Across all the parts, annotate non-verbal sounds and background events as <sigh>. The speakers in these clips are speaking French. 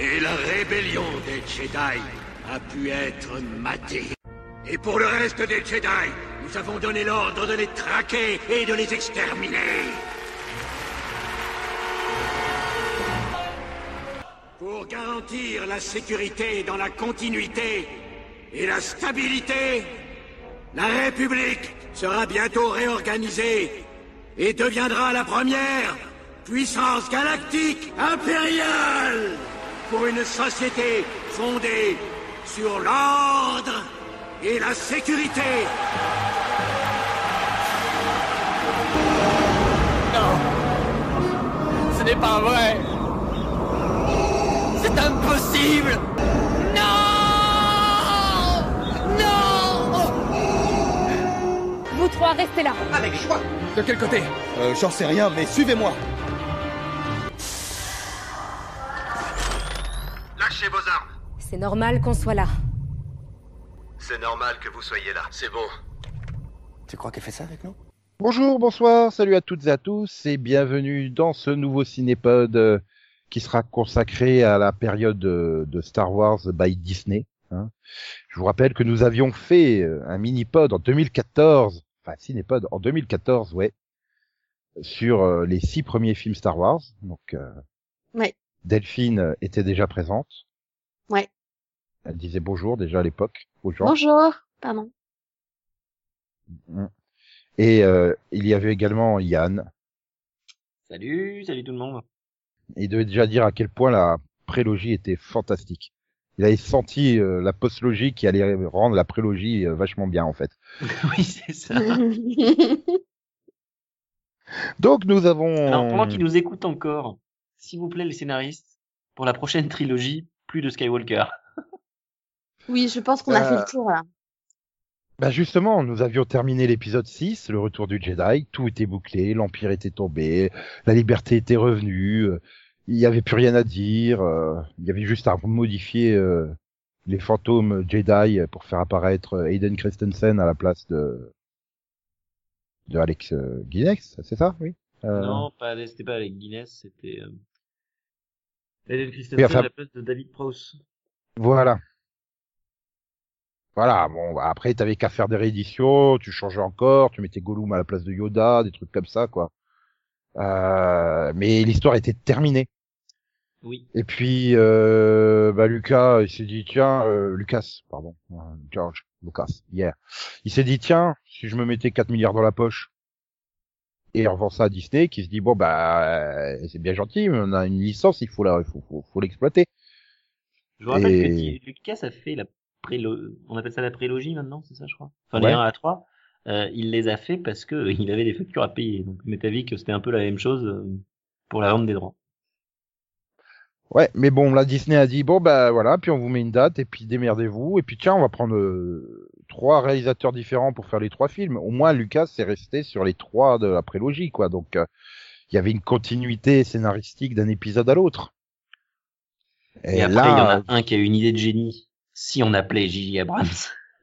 Et la rébellion des Jedi a pu être matée. Et pour le reste des Jedi, nous avons donné l'ordre de les traquer et de les exterminer. Pour garantir la sécurité dans la continuité et la stabilité, la République sera bientôt réorganisée et deviendra la première puissance galactique impériale pour une société fondée sur l'ordre et la sécurité. Non. Ce n'est pas vrai. C'est impossible. Non. Non. Vous trois, restez là. Avec joie. De quel côté? Euh, j'en sais rien, mais suivez-moi. C'est normal qu'on soit là. C'est normal que vous soyez là. C'est bon. Tu crois qu'elle fait ça avec nous? Bonjour, bonsoir, salut à toutes et à tous et bienvenue dans ce nouveau cinépod euh, qui sera consacré à la période de, de Star Wars by Disney. hein. Je vous rappelle que nous avions fait euh, un mini-pod en 2014, enfin cinépod en 2014, ouais, sur euh, les six premiers films Star Wars. Donc, euh, Ouais. Delphine était déjà présente. Ouais. Elle disait bonjour déjà à l'époque aux gens. Bonjour. Pardon. Et euh, il y avait également Yann. Salut, salut tout le monde. Il devait déjà dire à quel point la prélogie était fantastique. Il avait senti euh, la postlogie qui allait rendre la prélogie euh, vachement bien en fait. <laughs> oui, c'est ça. <laughs> Donc nous avons. Alors, pendant qu'ils nous écoutent encore, s'il vous plaît, les scénaristes, pour la prochaine trilogie, plus de Skywalker. Oui, je pense qu'on a Euh, fait le tour là. Bah justement, nous avions terminé l'épisode 6, le retour du Jedi, tout était bouclé, l'Empire était tombé, la liberté était revenue, euh, il n'y avait plus rien à dire, euh, il y avait juste à modifier euh, les fantômes Jedi pour faire apparaître euh, Hayden Christensen à la place de de Alex euh, Guinness, c'est ça, oui Euh, Non, pas, c'était pas avec Guinness, c'était, euh... Hayden Christensen Oui, enfin- à la place de David Prowse. Voilà. Voilà, bon, bah, après, t'avais qu'à faire des rééditions, tu changeais encore, tu mettais Gollum à la place de Yoda, des trucs comme ça, quoi. Euh, mais l'histoire était terminée. Oui. Et puis, euh, bah, Lucas, il s'est dit, tiens, euh, Lucas, pardon, euh, George, Lucas, hier. Il s'est dit, tiens, si je me mettais 4 milliards dans la poche, et on revend ça à Disney, qui se dit, bon, bah, euh, c'est bien gentil, mais on a une licence, il faut la, il faut, faut, faut l'exploiter. Je vous rappelle Et- que Di- Lucas a fait la prélo... on appelle ça la prélogie maintenant, c'est ça, je crois? Enfin, Ouais. les 1 à 3. Euh, il les a fait parce que euh, il avait des factures à payer. Donc, t'as vu que c'était un peu la même chose euh, pour la vente des droits. Ouais, mais bon, là, Disney a dit, bon, bah voilà, puis on vous met une date, et puis démerdez-vous, et puis tiens, on va prendre euh, trois réalisateurs différents pour faire les trois films. Au moins, Lucas s'est resté sur les trois de la prélogie, quoi. Donc, euh, il y avait une continuité scénaristique d'un épisode à l'autre. Et, après, il y en a un qui a une idée de génie. Si on appelait J.J. Abrams.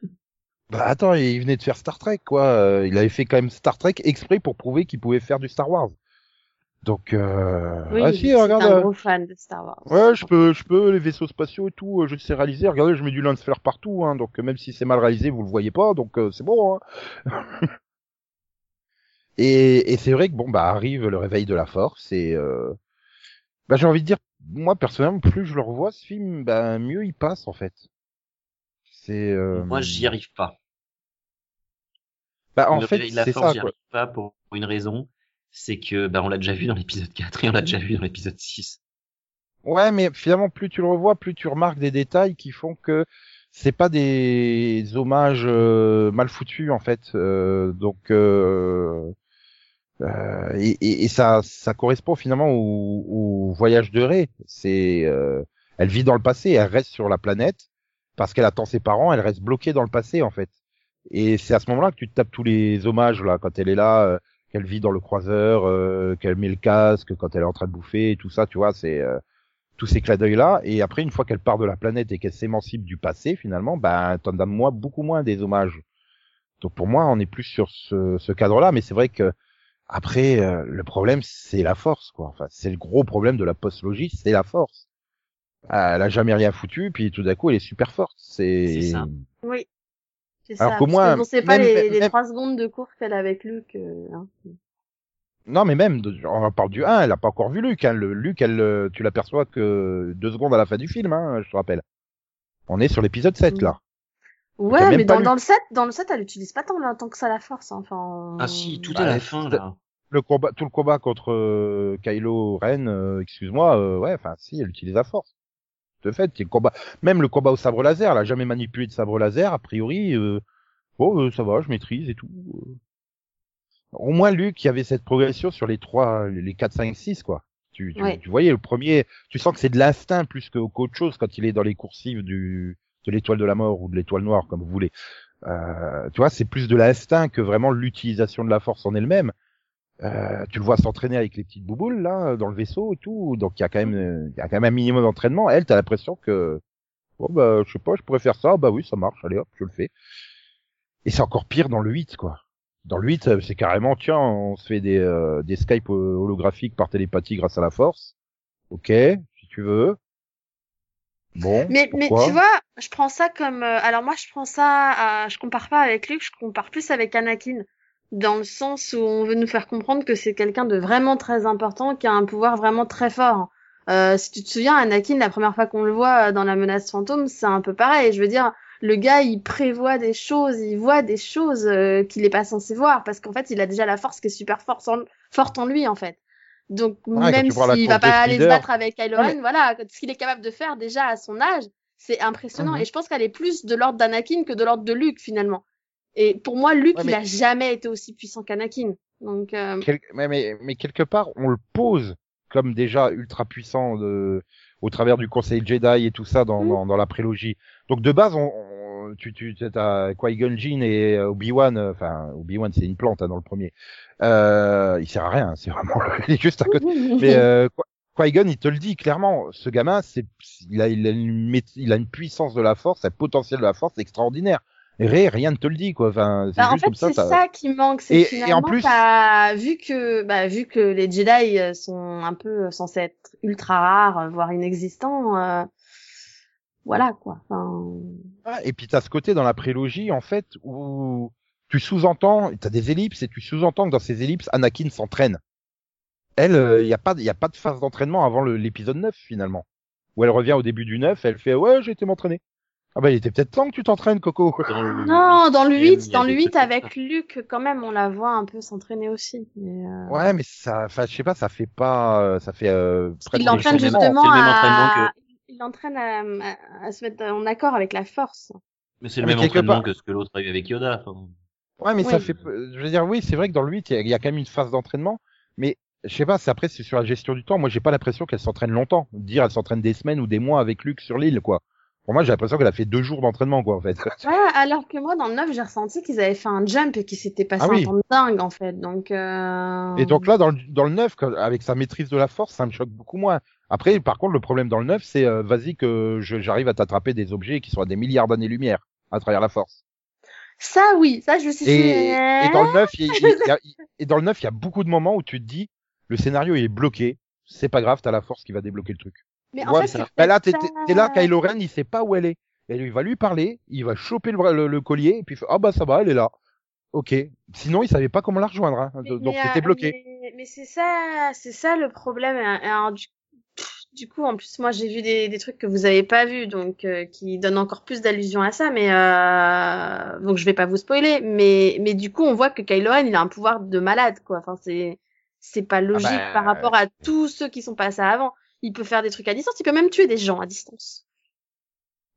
<laughs> bah attends, il venait de faire Star Trek, quoi. Euh, Il avait fait quand même Star Trek exprès pour prouver qu'il pouvait faire du Star Wars. Donc, euh... Oui, ah c'est si, regarde. un euh, gros fan de Star Wars. Ouais, je peux, je peux, les vaisseaux spatiaux et tout, euh, je sais réaliser. Regardez, je mets du lance flare partout, hein, donc même si c'est mal réalisé, vous le voyez pas, donc euh, c'est bon. Hein. <laughs> et et c'est vrai que bon, bah arrive le réveil de la force et euh, bah j'ai envie de dire, moi personnellement, plus je le revois ce film, bah mieux il passe en fait. C'est. Euh... Moi, j'y arrive pas. Bah en Le fait, c'est ça j'y arrive pas pour une raison. C'est que, bah, on l'a déjà vu dans l'épisode <laughs> 4 et on l'a déjà vu dans l'épisode 6. Ouais, mais finalement, plus tu le revois, plus tu remarques des détails qui font que c'est pas des hommages euh, mal foutus en fait. Euh, donc euh, et, et- et ça, ça correspond finalement au, au voyage de Rey. C'est, elle vit dans le passé, elle reste sur la planète parce qu'elle attend ses parents, elle reste bloquée dans le passé en fait. Et c'est à ce moment-là que tu te tapes tous les hommages là quand elle est là. euh, qu'elle vit dans le croiseur, euh, qu'elle met le casque, quand elle est en train de bouffer, tout ça, tu vois, c'est euh, tous ces clins d'œil là. Et après, une fois qu'elle part de la planète et qu'elle s'émancipe du passé, finalement, ben, t'en as moi beaucoup moins des hommages. Donc pour moi, on est plus sur ce, ce cadre-là, mais c'est vrai que après, euh, le problème, c'est la force, quoi. Enfin, c'est le gros problème de la postlogie, c'est la force. Elle a jamais rien foutu, puis tout d'un coup, elle est super forte. C'est. C'est ça. Oui. C'est Alors ça. qu'au parce moins, que bon, c'est pas même- les, les même- trois secondes de cours qu'elle a avec Luc. euh, hein. Non, mais même, on parle du 1, elle a pas encore vu Luc. Hein. Le, Luc, elle, euh, tu l'aperçois que deux secondes à la fin du film, hein, je te rappelle. On est sur l'épisode 7, là. Ouais, mais dans, le set, dans le set, elle utilise pas tant, tant que ça la force. hein. Enfin. Ah si, tout Bah, à la fin là. Le combat, tout le combat contre euh, Kylo Ren, euh, excuse-moi, euh, ouais, enfin, si, elle utilise la force. De fait, le combat, même le combat au sabre laser, elle a jamais manipulé de sabre laser, a priori, euh, bon, euh, ça va, je maîtrise et tout. euh. Au moins, Luc, il y avait cette progression sur les trois, les 4, 5, 6, quoi. Tu, tu, Ouais. tu voyais le premier, tu sens que c'est de l'instinct plus que- qu'autre chose quand il est dans les coursives du, de l'étoile de la mort ou de l'étoile noire, comme vous voulez. Euh, tu vois, c'est plus de l'instinct que vraiment l'utilisation de la force en elle-même. Euh, tu le vois s'entraîner avec les petites bouboules là dans le vaisseau et tout, donc il y a quand même, il y a quand même un minimum d'entraînement. Elle, t'as l'impression que, bon bah, je sais pas, je pourrais faire ça, bah oui, ça marche, allez hop, je le fais. Et c'est encore pire dans le 8 quoi. Dans le 8, euh, c'est carrément, tiens, on se fait des, euh, des Skype holographiques par télépathie grâce à la force. Ok, si tu veux. Bon. Mais, mais tu vois, je prends ça comme. euh, alors moi, je prends ça. À, je compare pas avec Luke, je compare plus avec Anakin, dans le sens où on veut nous faire comprendre que c'est quelqu'un de vraiment très important, qui a un pouvoir vraiment très fort. Euh, si tu te souviens, Anakin, la première fois qu'on le voit euh, dans la menace fantôme, c'est un peu pareil. Je veux dire, le gars, il prévoit des choses, il voit des choses euh, qu'il est pas censé voir, parce qu'en fait, il a déjà la force qui est super forte en, forte en lui, en fait. Donc Ouais, même s'il va pas aller se battre avec Kylo Ouais, Ren, voilà, ce qu'il est capable de faire déjà à son âge, c'est impressionnant. Mhm. Et je pense qu'elle est plus de l'ordre d'Anakin que de l'ordre de Luke finalement. Et pour moi, Luke, Ouais, il a jamais été aussi puissant qu'Anakin. Donc euh, Quel- mais, mais, mais quelque part, on le pose comme déjà ultra puissant de, au travers du Conseil Jedi et tout ça dans, Mm. dans, dans la prélogie. Donc de base, on, on- tu, tu as Qui-Gon Jinn et euh, Obi-Wan, euh, enfin Obi-Wan c'est une plante hein, dans le premier. Euh, il sert à rien, c'est vraiment, <laughs> il est juste à côté. <laughs> Mais euh, Qui- Qui-Gon, il te le dit clairement, ce gamin, c'est, il a, il a une, il a une puissance de la force, un potentiel de la force extraordinaire. Ray, rien ne te le dit quoi. Enfin, c'est Bah, en fait, ça. c'est ça qui manque. C'est Et- que et en finalement, plus- vu que, bah, vu que les Jedi euh, sont un peu censés être ultra rares, euh, voire inexistants, euh, voilà quoi. Enfin, Ah, et puis t'as ce côté dans la prélogie en fait où tu sous-entends, t'as des ellipses et tu sous-entends que dans ces ellipses Anakin s'entraîne. Elle, il y a pas, y a pas de phase d'entraînement avant l'épisode 9 finalement. Où elle revient au début du 9, elle fait ouais j'ai été m'entraîner. Ah bah il était peut-être temps que tu t'entraînes Coco. Dans le non, dans le huitième, 8, il y a dans le des 8 trucs comme avec ça. Luke, quand même, on la voit un peu s'entraîner aussi. Mais, euh, Ouais mais ça, enfin je sais pas, ça fait pas, euh, ça fait euh, il l'entraîne justement à... Il l'entraîne à, à- à se mettre en accord avec la force. Mais c'est le Mais même entraînement part- que ce que l'autre a eu avec Yoda. enfin. Ouais, mais ça Oui. fait, je veux dire, oui, c'est vrai que dans le 8, il y, y a quand même une phase d'entraînement, mais je sais pas, c'est après, c'est sur la gestion du temps. Moi, j'ai pas l'impression qu'elle s'entraîne longtemps. Dire, elle s'entraîne des semaines ou des mois avec Luc sur l'île, quoi. Pour moi, j'ai l'impression qu'elle a fait deux jours d'entraînement, quoi, en fait. <laughs> Ouais, alors que moi, dans le 9, j'ai ressenti qu'ils avaient fait un jump et qu'ils s'étaient passé Ah oui. un temps dingue, en fait. Donc, euh... Et donc là, dans le, dans le 9, quand- avec sa maîtrise de la force, ça me choque beaucoup moins. Après, par contre, le problème dans le 9, c'est, euh, vas-y que j'arrive à t'attraper des objets qui sont à des milliards d'années-lumière à travers la force. Ça, oui, ça, je me suis Et, et dans le 9, il y a- il y a- et dans le 9, il y a beaucoup de moments où tu te dis, le scénario est bloqué, c'est pas grave, t'as la force qui va débloquer le truc. Mais en Ouais, fait, bah là, t'es ça- là, Kylo Ren, il sait pas où elle est. Et lui, il va lui parler, il va choper le, le, le collier, et puis il fait, ah bah ça va, elle est là. Ok. Sinon, il savait pas comment la rejoindre, hein. Mais- donc c'était euh, bloqué. Mais, mais c'est ça, c'est ça le problème. Alors, du, du coup, en plus, moi, j'ai vu des, des trucs que vous avez pas vus, donc euh, qui donnent encore plus d'allusions à ça. Mais euh, donc, je vais pas vous spoiler. Mais, mais du coup, on voit que Kylo Ren, il a un pouvoir de malade, quoi. Enfin, c'est, c'est pas logique bah, par rapport à tous ceux qui sont passés avant. Il peut faire des trucs à distance. Il peut même tuer des gens à distance.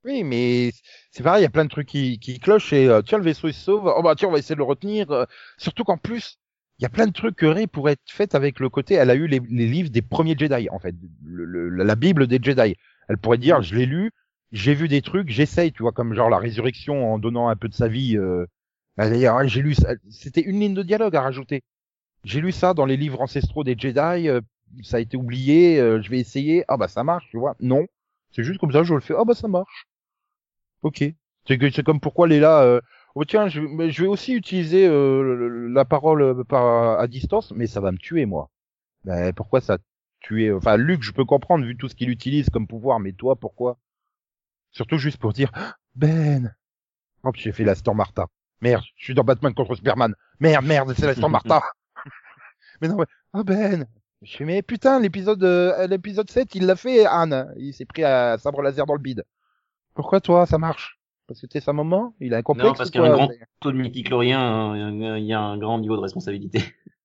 Oui, mais c'est pareil, il y a plein de trucs qui, qui clochent et euh, tiens, le vaisseau il se sauve. Oh bah tiens, on va essayer de le retenir. euh, surtout qu'en plus, il y a plein de trucs que Rey pourrait être fait avec le côté. Elle a eu les, les livres des premiers Jedi, en fait, le- le- la Bible des Jedi. Elle pourrait dire, je l'ai lu, j'ai vu des trucs, j'essaye, tu vois, comme genre la résurrection en donnant un peu de sa vie. Euh, Ah, j'ai lu. C'était une ligne de dialogue à rajouter. J'ai lu ça dans les livres ancestraux des Jedi. euh, ça a été oublié. euh, je vais essayer. Ah bah ça marche, tu vois. Non, c'est juste comme ça, je le fais. Ah bah ça marche. Ok. C'est que- c'est comme pourquoi Léla. Euh, oh tiens, je, mais je vais aussi utiliser euh, la parole euh, par à distance, mais ça va me tuer moi. Ben pourquoi ça tu es, enfin, Luke, je peux comprendre vu tout ce qu'il utilise comme pouvoir, mais toi, pourquoi? Surtout juste pour dire, Ah, Ben. Oh, puis j'ai fait la Storm Martha. Merde, je suis dans Batman contre Superman. Merde, merde, c'est la Storm Martha. <laughs> mais non, mais, oh Ben. Je fais, mais putain, l'épisode, euh, l'épisode 7, il l'a fait, Anne. Il s'est pris à sabre laser dans le bide. Pourquoi toi, ça marche? Parce que t'es sa maman? Il a un complexe Non, parce ou qu'un quoi grand taux de multichlorien, euh, il y a un grand niveau de responsabilité. <laughs>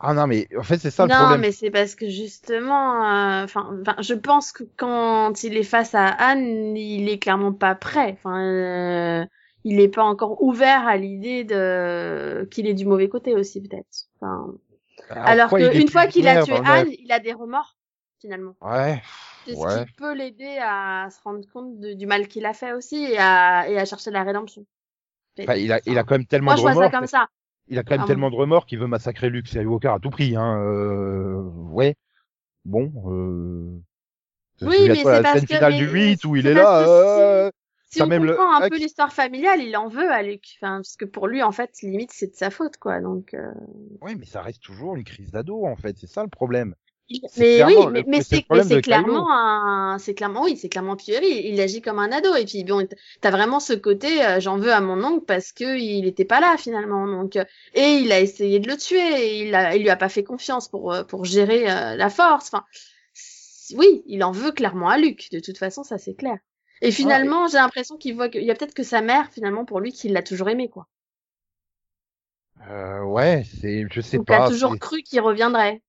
Ah non, mais en fait, c'est ça le non, problème. mais c'est parce que justement, euh, enfin, enfin, je pense que quand il est face à Anne, il est clairement pas prêt. Enfin, euh, il est pas encore ouvert à l'idée de qu'il est du mauvais côté aussi peut-être. Enfin, alors pourquoi il est qu'une fois qu'il a tué Anne, il a des remords finalement. Ouais. C'est ce Ouais. qui peut l'aider à se rendre compte de- du mal qu'il a fait aussi et à, et à chercher la rédemption. Enfin, il a, il a quand même tellement Moi, de je vois ça remords. comme ça. Il a quand même Ah tellement de remords qu'il veut massacrer Luke Skywalker à tout prix. Hein. Euh... Ouais. Bon. Euh... Oui, mais c'est la parce scène que- du 8 où il est là. Si on même le comprend un peu l'histoire familiale, il en veut à Luc. Enfin, parce que pour lui, en fait, limite, c'est de sa faute, quoi. Donc, euh, Ouais, mais ça reste toujours une crise d'ado en fait. C'est ça le problème. Mais oui, mais, mais c'est clairement un, c'est clairement oui, c'est clairement Pierre. Il, il agit comme un ado. Et puis bon, t'as vraiment ce côté, euh, j'en veux à mon oncle parce que il était pas là finalement. Donc, euh, et il a essayé de le tuer. Et il a, il lui a pas fait confiance pour pour gérer euh, la force. Enfin, oui, il en veut clairement à Luc. De toute façon, ça c'est clair. Et finalement, j'ai l'impression qu'il voit qu'il y a peut-être que sa mère finalement pour lui qu'il l'a toujours aimé quoi. Euh, ouais, c'est, je sais Donc, il a pas. toujours cru qu'il reviendrait.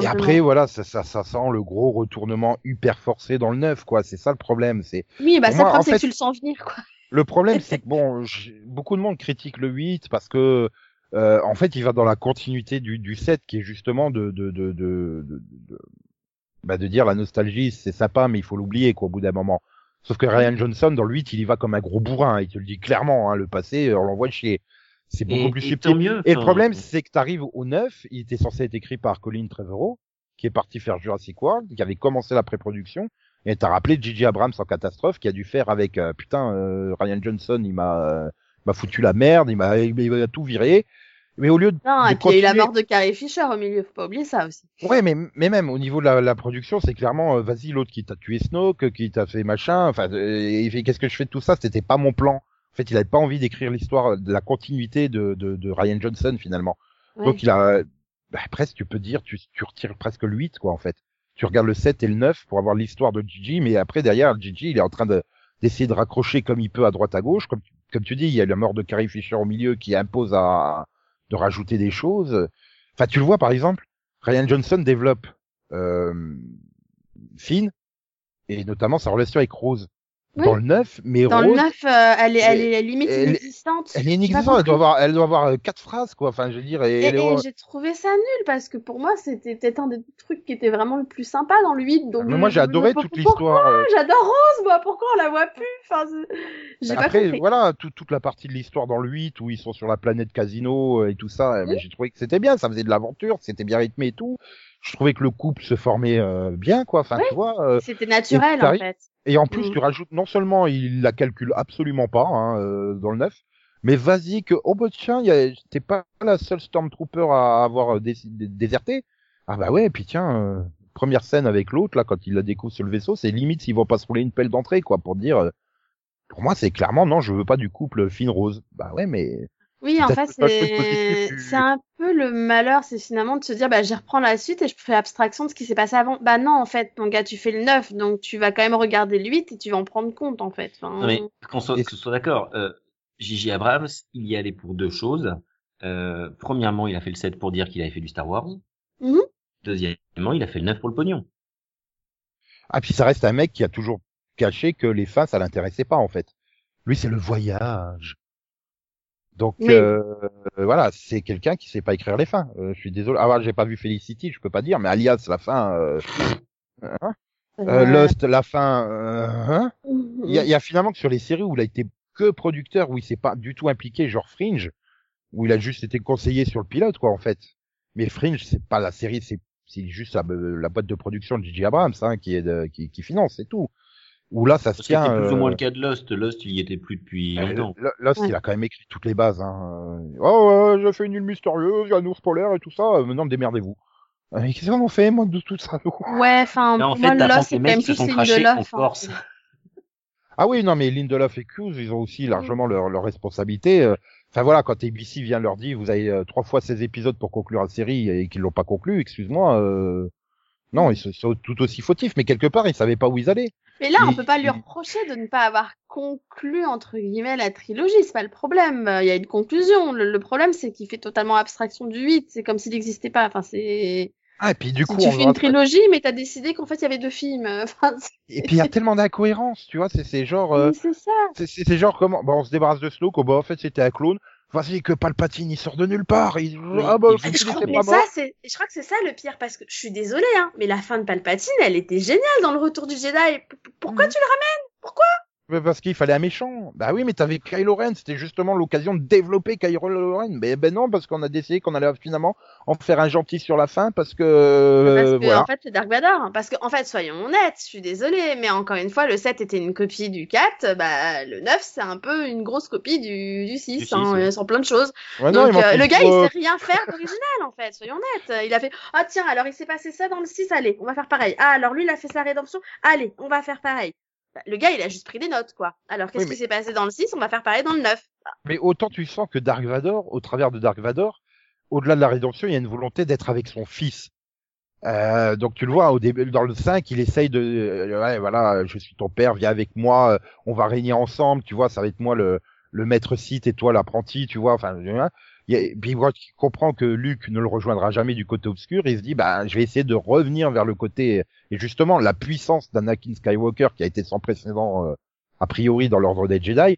Et après, voilà, ça, ça, ça sent le gros retournement hyper forcé dans le neuf, quoi. C'est ça le problème. C'est oui, bah ça, c'est que tu le sens venir quoi. le problème, c'est que <laughs> bon, beaucoup de monde critique le 8 parce que euh, en fait, il va dans la continuité du, du 7 qui est justement de de de de, de, de- bah, de dire la nostalgie, c'est sympa, mais il faut l'oublier quoi au bout d'un moment. Sauf que Ryan Johnson dans le 8, il y va comme un gros bourrin, il te le dit clairement. Hein, le passé, on l'envoie chier. C'est beaucoup Et- plus subtil. Et le problème, c'est que tu arrives au 9, il était censé être écrit par Colin Trevorrow, qui est parti faire Jurassic World, qui avait commencé la pré-production, et t'as rappelé J.J. Abrams en catastrophe, qui a dû faire avec, euh, putain, euh, Ryan Johnson, il m'a euh, m'a foutu la merde, il m'a il m'a tout viré. Mais au lieu de, Non, de et puis il y a eu la mort de Carrie Fisher au milieu, faut pas oublier ça aussi. Ouais, mais, mais même au niveau de la, la production, c'est clairement, euh, vas-y, l'autre qui t'a tué Snoke, qui t'a fait machin, enfin, euh, qu'est-ce que je fais de tout ça? C'était pas mon plan. En fait, il avait pas envie d'écrire l'histoire de la continuité de, de, de Ryan Johnson finalement. Ouais. Donc il a, bah, presque, tu peux dire, tu, tu retires presque le 8, quoi, en fait. Tu regardes le 7 et le 9 pour avoir l'histoire de Gigi, mais après, derrière, Gigi, il est en train de, d'essayer de raccrocher comme il peut à droite à gauche. Comme, tu- comme tu dis, il y a la mort de Carrie Fisher au milieu qui impose à, de rajouter des choses. Enfin, tu le vois, par exemple, Ryan Johnson développe, euh, Finn, et notamment sa relation avec Rose. Oui. Dans le 9, mais Dans Rose, le neuf, euh, elle est, elle est limite elle- inexistante. elle est inexistante, elle doit avoir, elle doit avoir euh, quatre phrases, quoi. Enfin, je veux dire, et, j'ai trouvé ça nul parce que pour moi c'était peut-être un des trucs qui était vraiment le plus sympa dans le 8. Donc mais moi, j'ai adoré toute l'histoire. euh, J'adore Rose, moi. Pourquoi on la voit plus? Enfin, j'ai pas Après, compris. voilà, tout- toute la partie de l'histoire dans le 8 où ils sont sur la planète Casino euh, et tout ça, j'ai trouvé que c'était bien, ça faisait de l'aventure, c'était bien rythmé et tout. Je trouvais que le couple se formait euh, bien, quoi. Enfin, Oui. tu vois. euh, C'était naturel en fait. Et en plus, Mhm. tu rajoutes, non seulement il la calcule absolument pas hein, euh, dans le 9, mais vas-y que, oh bah tiens, t'es pas la seule Stormtrooper à avoir euh, dé- dé- déserté. Ah bah ouais, et puis tiens, euh, première scène avec l'autre, là, quand il la découvre sur le vaisseau, c'est limite s'ils vont pas se rouler une pelle d'entrée, quoi, pour dire, euh, pour moi, c'est clairement, non, je veux pas du couple Finn-Rose. Bah ouais, mais Oui, en fait, c'est un peu le malheur, c'est finalement de se dire, bah, j'y reprends la suite et je fais abstraction de ce qui s'est passé avant. Bah non, en fait, mon gars, tu fais le 9, donc tu vas quand même regarder le 8 et tu vas en prendre compte, en fait. Enfin, Non, mais qu'on soit, ce soit d'accord, euh, J.J. Abrams, il y allait pour deux choses. Euh, premièrement, il a fait le 7 pour dire qu'il avait fait du Star Wars. Mhm. Deuxièmement, il a fait le 9 pour le pognon. ah puis ça reste un mec qui a toujours caché que les fins, ça l'intéressait pas en fait. Lui, c'est le voyage. Donc Oui. euh, voilà, c'est quelqu'un qui sait pas écrire les fins. Euh, je suis désolé. Ah, j'ai pas vu Felicity, je peux pas dire, mais alias la fin, euh, hein Euh, Euh, Lost la fin. euh, hein mhm. il y, a, il y a finalement que sur les séries où il a été que producteur, où il s'est pas du tout impliqué, genre Fringe, où il a juste été conseiller sur le pilote quoi en fait. Mais Fringe, c'est pas la série, c'est c'est juste la, la boîte de production de J.J. Abrams hein, qui est de- qui, qui finance, c'est tout. Où là, ça se C'était tient. plus ou euh, moins le cas de Lost. Lost, il y était plus depuis euh, longtemps. Lo- Lost, il a quand même écrit toutes les bases. Hein. Oh, ouais, j'ai fait une île mystérieuse, il y a un ours polaire et tout ça. Euh, Maintenant, démerdez-vous. Mais qu'est-ce qu'on fait, moi, de tout ça Ouais, enfin, en fait, Lost, c'est même plus Lost. hein. force. <laughs> Ah oui, non, mais Lindelof et Hughes, ils ont aussi largement leur, leur responsabilité. euh. Enfin voilà, quand ABC vient leur dire, vous avez euh, trois fois 16 épisodes pour conclure la série et qu'ils l'ont pas conclu, excuse-moi, euh... non, ils sont- tout aussi fautifs, mais quelque part, ils savaient pas où ils allaient. Mais là, on Il- peut pas lui reprocher de ne pas avoir conclu, entre guillemets, la trilogie. C'est pas le problème. Il y a une conclusion. Le, le problème, c'est qu'il fait totalement abstraction du 8. C'est comme s'il n'existait pas. Enfin, c'est... Ah, et puis du Si coup, tu on fais une trilogie, mais t'as décidé qu'en fait, il y avait deux films. <laughs> Enfin, et puis il y a tellement d'incohérences, tu vois, c'est genre, euh, c'est ça. c'est genre comment, bon, on se débarrasse de Snoke, oh, bah en fait c'était un clone. Vas-y que Palpatine il sort de nulle part, il... ah bah Je crois, mais pas ça, je crois que c'est ça le pire parce que je suis désolée, hein, mais la fin de Palpatine, elle était géniale dans le Retour du Jedi. P- Pourquoi Mhm. tu le ramènes? Pourquoi? Parce qu'il fallait un méchant. Bah oui, mais t'avais Kylo Ren, c'était justement l'occasion de développer Kylo Ren. Mais ben non, parce qu'on a décidé qu'on allait finalement en faire un gentil sur la fin, parce que Parce euh, que voilà. en fait c'est Dark Vador. Parce que en fait soyons honnêtes, je suis désolée, mais encore une fois le 7 était une copie du 4, bah le 9 c'est un peu une grosse copie du, du 6, Du 6, hein, ouais. plein de choses. Ouais, Donc euh, le gars il sait rien faire d'original en fait, soyons honnêtes. Il a fait ah tiens alors il s'est passé ça dans le 6, allez on va faire pareil. Ah alors lui il a fait sa rédemption, allez on va faire pareil. Bah, Le gars il a juste pris des notes quoi. Alors qu'est-ce Oui, mais- qui s'est passé dans le 6, on va faire pareil dans le 9. Mais autant tu sens que Dark Vador, au travers de Dark Vador, au-delà de la rédemption, il y a une volonté d'être avec son fils. Euh, donc tu le vois au début dans le 5, il essaye de euh, ouais voilà, je suis ton père, viens avec moi, euh, on va régner ensemble, tu vois, ça va être moi le le maître site et toi l'apprenti, tu vois, enfin voit qu'il comprend que Luke ne le rejoindra jamais du côté obscur, il se dit bah je vais essayer de revenir vers le côté et justement la puissance d'Anakin Skywalker qui a été sans précédent euh, a priori dans l'ordre des Jedi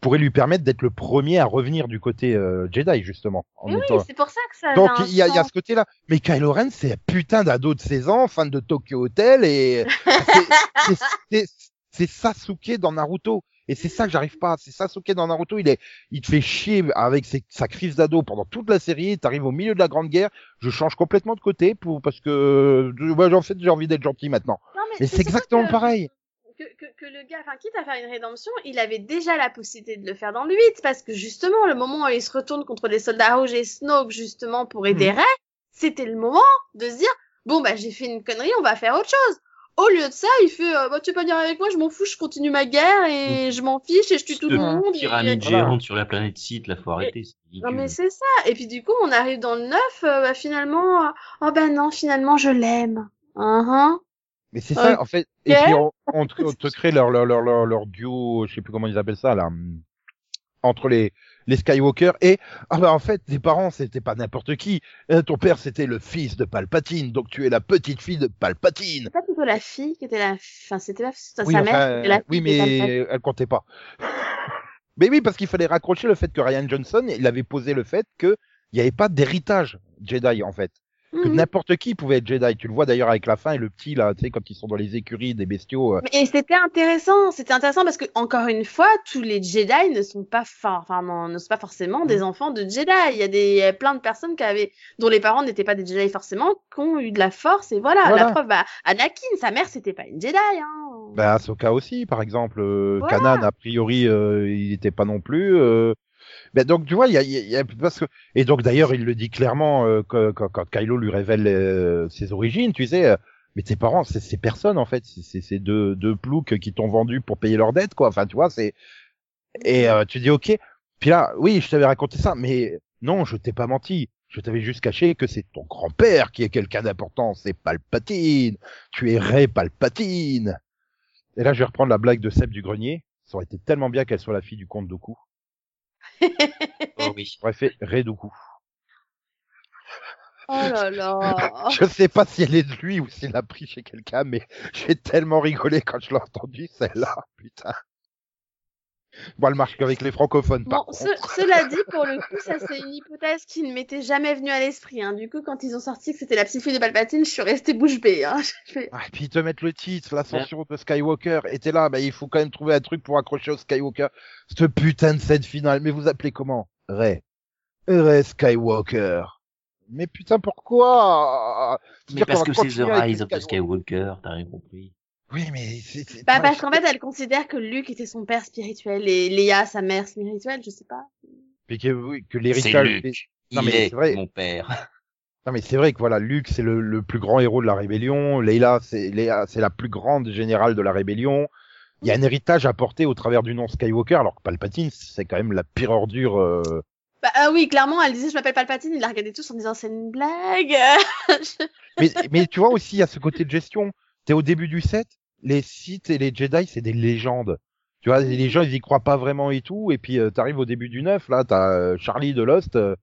pourrait lui permettre d'être le premier à revenir du côté euh, Jedi justement. En oui, c'est pour ça que ça. donc il y a, y a ce côté-là. Mais Kylo Ren, c'est un putain d'ado de 16 ans, fan de Tokyo Hotel, et <laughs> c'est Sasuke dans Naruto. Et c'est ça que j'arrive pas. C'est Sasuke dans Naruto, il est, il te fait chier avec ses- sa crise d'ado pendant toute la série. T'arrives au milieu de la Grande Guerre, je change complètement de côté pour parce que, ouais, en fait, j'ai envie d'être gentil maintenant. Non, Mais c'est exactement que- pareil. que, que, que le gars, enfin, quitte à faire une rédemption, il avait déjà la possibilité de le faire dans le 8, parce que justement, le moment où il se retourne contre les soldats rouges et Snoke, justement, pour aider Mhm. Rey, c'était le moment de se dire, bon, bah, j'ai fait une connerie, on va faire autre chose. Au lieu de ça, il fait, euh, bah, tu veux pas venir avec moi, je m'en fous, je continue ma guerre et je m'en fiche et je tue tout le monde. et- pyramide Voilà. géante sur la planète Sith, là, faut arrêter. c'est Non mais c'est ça. Et puis du coup, on arrive dans le 9, euh, bah, finalement, euh, oh bah non, finalement, je l'aime. Uhum. Mais c'est ça, en fait. Et puis on, on te, on te crée leur, leur, leur, leur, leur duo, je sais plus comment ils appellent ça là, entre les les Skywalker et ah bah en fait tes parents c'était pas n'importe qui, Euh, ton père c'était le fils de Palpatine, donc tu es la petite fille de Palpatine. C'est pas plutôt la fille qui était la, enfin, c'était la, sa Oui, mère enfin, était la oui mais elle comptait pas. mais oui parce qu'il fallait raccrocher le fait que Ryan Johnson il avait posé le fait que il n'y avait pas d'héritage Jedi en fait. Que Mhm. n'importe qui pouvait être Jedi. Tu le vois d'ailleurs avec la fin et le petit là, tu sais, quand ils sont dans les écuries des bestiaux. euh, Et c'était intéressant, c'était intéressant parce que encore une fois, tous les Jedi ne sont pas, enfin, non, ne sont pas forcément des enfants de Jedi. Il y a des, y a plein de personnes qui avaient, dont les parents n'étaient pas des Jedi forcément, qui ont eu de la force et voilà. Voilà. La preuve, bah, Anakin, sa mère, c'était pas une Jedi, hein. Ben, Ahsoka aussi, par exemple. Euh, Voilà. Kanan, a priori, euh, il n'était pas non plus. Euh... Ben, donc, tu vois, il y a, parce que et donc d'ailleurs, il le dit clairement euh, quand, quand Kylo lui révèle euh, ses origines, tu sais. euh, mais tes parents, c'est ces personnes en fait, c'est- c'est ces deux deux ploucs qui t'ont vendu pour payer leurs dettes, quoi. Enfin, tu vois, c'est et euh, tu dis ok. Puis là, oui, je t'avais raconté ça, mais non, je t'ai pas menti. Je t'avais juste caché que c'est ton grand-père qui est quelqu'un d'important, c'est Palpatine. Tu es Ray Palpatine. Et là, je vais reprendre la blague de Seb du Grenier. Ça aurait été tellement bien qu'elle soit la fille du comte Doku. Oh <laughs> oui. J'aurais fait. Oh là là. <laughs> Je sais pas si elle est de lui ou s'il l'a pris chez quelqu'un, mais j'ai tellement rigolé quand je l'ai entendu, celle-là. Putain. Bon, elle marche qu'avec les francophones, par Bon, ce- cela <laughs> dit, pour le coup, ça c'est une hypothèse qui ne m'était jamais venue à l'esprit. Hein. Du coup, quand ils ont sorti que c'était la petite fille de Palpatine, je suis restée bouche bée. Hein. <laughs> Fait, Ah, et puis ils te mettent le titre, l'ascension de Skywalker, et t'es là, bah, il faut quand même trouver un truc pour accrocher au Skywalker. Cette putain de scène finale, mais vous appelez comment? Ray. Ray Skywalker. Mais putain, pourquoi? Mais parce que c'est The Rise of the Skywalker, t'as rien compris. Oui, mais c'est... c'est- Bah, parce qu'en fait, elle considère que Luke était son père spirituel et Léa sa mère spirituelle, je sais pas. Puis que, oui, que C'est l'héritage... Luke. Non, Il mais est c'est vrai. mon père. <laughs> Non mais c'est vrai que voilà, Luke c'est le, le plus grand héros de la rébellion, Leila c'est Leia c'est la plus grande générale de la rébellion. Il y a un héritage apporté au travers du nom Skywalker, alors que Palpatine c'est quand même la pire ordure. euh, Bah ah oui, clairement, elle disait je m'appelle Palpatine, il la regardait tous en disant c'est une blague. <laughs> Mais, mais tu vois aussi il y a ce côté de gestion. T'es au début du set, les Sith et les Jedi c'est des légendes. Tu vois, les gens ils y croient pas vraiment et tout, et puis euh, t'arrives au début du 9, là t'as euh, Charlie de Lost. euh,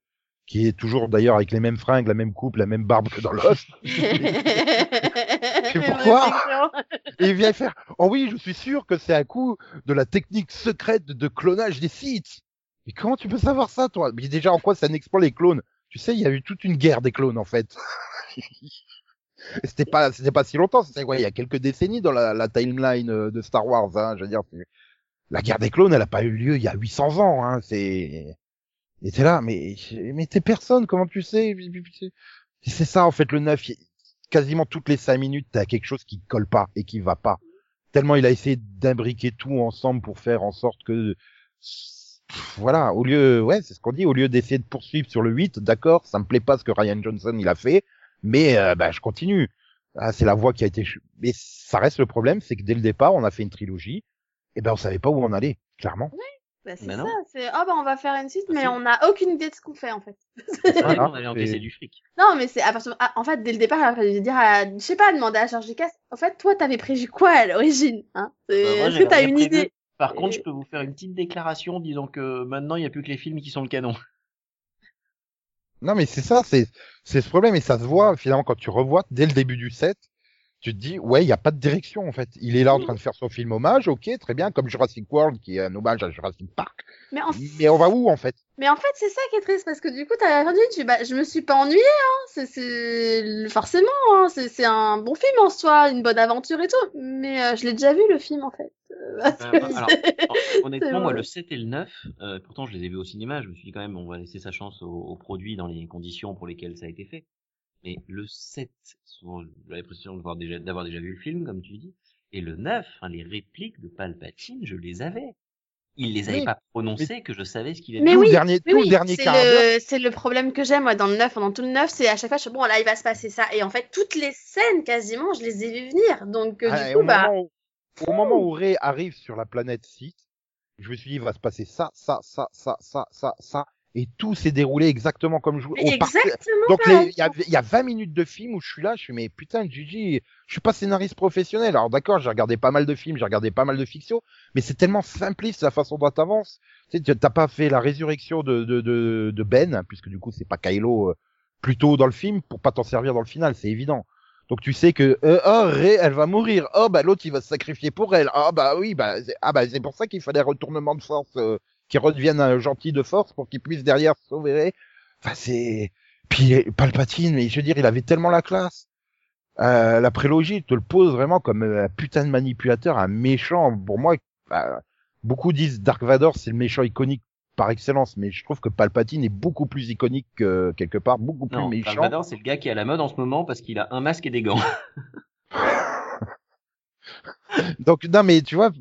qui est toujours d'ailleurs avec les mêmes fringues, la même coupe, la même barbe que dans Lost. <laughs> pourquoi <laughs> <laughs> Et il vient faire Oh oui, je suis sûr que c'est un coup de la technique secrète de clonage des sites. Mais comment tu peux savoir ça, toi? Mais déjà, en quoi ça n'exploite les clones? Tu sais, il y a eu toute une guerre des clones, en fait. C'était pas, c'était pas si longtemps, c'était quoi Il y a quelques décennies dans la, timeline euh, de Star Wars. Hein, je veux dire, la guerre des clones, elle a pas eu lieu il y a 800 ans. Hein, c'est, et t'es là, mais mais t'es personne, comment tu sais C'est ça, en fait, le 9 quasiment toutes les cinq minutes, t'as quelque chose qui colle pas et qui va pas. Tellement il a essayé d'imbriquer tout ensemble pour faire en sorte que, voilà, au lieu, ouais, c'est ce qu'on dit, au lieu d'essayer de poursuivre sur le 8, d'accord, ça me plaît pas ce que Ryan Johnson il a fait, mais euh, bah je continue. Ah, c'est la voie qui a été, mais ça reste le problème, c'est que dès le départ, on a fait une trilogie, et ben on savait pas où on allait, clairement. Bah, c'est Bah ça, c'est oh bah on va faire une suite, Bah, mais on n'a aucune idée de ce qu'on fait en fait. C'est vrai Voilà, qu'on allait encaisser du fric. Non, mais c'est à partir ah, en fait dès le départ, il a fallu dire, à, je sais pas, demander à George Lucas. En fait, toi, t'avais prévu quoi à l'origine, hein? Bah, Est-ce que t'as une prévu. idée? Par contre, je peux vous faire une petite déclaration disant que maintenant, il n'y a plus que les films qui sont le canon. Non, mais c'est ça, c'est c'est ce problème et ça se voit finalement quand tu revois dès le début du set, tu te dis ouais, il y a pas de direction en fait. Il est là en train de faire son film hommage, ok, très bien, comme Jurassic World qui est un hommage à Jurassic Park. Mais en, Mais on va où en fait? Mais en fait, c'est ça qui est triste parce que du coup, t'as regardé, tu bah, je me suis pas ennuyée, hein. C'est, forcément, hein. C'est, c'est un bon film en soi, une bonne aventure et tout. Mais euh, je l'ai déjà vu le film en fait. Euh, parce Euh, que bah, alors, <laughs> honnêtement, moi, le 7 et le 9, euh, pourtant, je les ai vus au cinéma, je me suis dit quand même, on va laisser sa chance au, au produit dans les conditions pour lesquelles ça a été fait. Mais le 7, souvent, j'avais l'impression de voir déjà- d'avoir déjà vu le film, comme tu dis. Et le 9, hein, les répliques de Palpatine, je les avais. Il les avait Oui, pas prononcées que je savais ce qu'il avait Mais Tout oui, dernier, tout oui, dernier c'est le, c'est le problème que j'ai moi dans le 9, pendant tout le 9, c'est à chaque fois je suis bon là il va se passer ça et en fait toutes les scènes quasiment je les ai vues venir donc euh, Ah, du coup bah moment où, au moment où Ray arrive sur la planète Sith, je me suis dit, il va se passer ça, ça, ça, ça, ça, ça, ça, et tout s'est déroulé exactement comme je partait- exactement Donc il y, y a 20 minutes de film où je suis là, je suis mais putain Gigi, je suis pas scénariste professionnel. Alors d'accord, j'ai regardé pas mal de films, j'ai regardé pas mal de fiction, mais c'est tellement simpliste la façon dont t'avances. Tu sais, t'as pas fait la résurrection de, de, de, de Ben, puisque du coup c'est pas Kylo euh, plus tôt dans le film pour pas t'en servir dans le final, c'est évident. Donc tu sais que euh, oh Rey, elle va mourir. Oh bah l'autre il va se sacrifier pour elle. Ah bah oui bah c'est- ah bah c'est pour ça qu'il fallait un retournement de force euh, qui redevienne un gentil de force pour qu'il puisse derrière sauver Rey. Enfin c'est puis Palpatine, mais je veux dire il avait tellement la classe. Euh, la prélogie te le pose vraiment comme un putain de manipulateur, un méchant. Pour moi, bah, beaucoup disent Dark Vador c'est le méchant iconique par excellence, mais je trouve que Palpatine est beaucoup plus iconique que quelque part, beaucoup plus Non, méchant. Vador, c'est le gars qui est à la mode en ce moment parce qu'il a un masque et des gants. <laughs> <laughs> Donc non mais tu vois,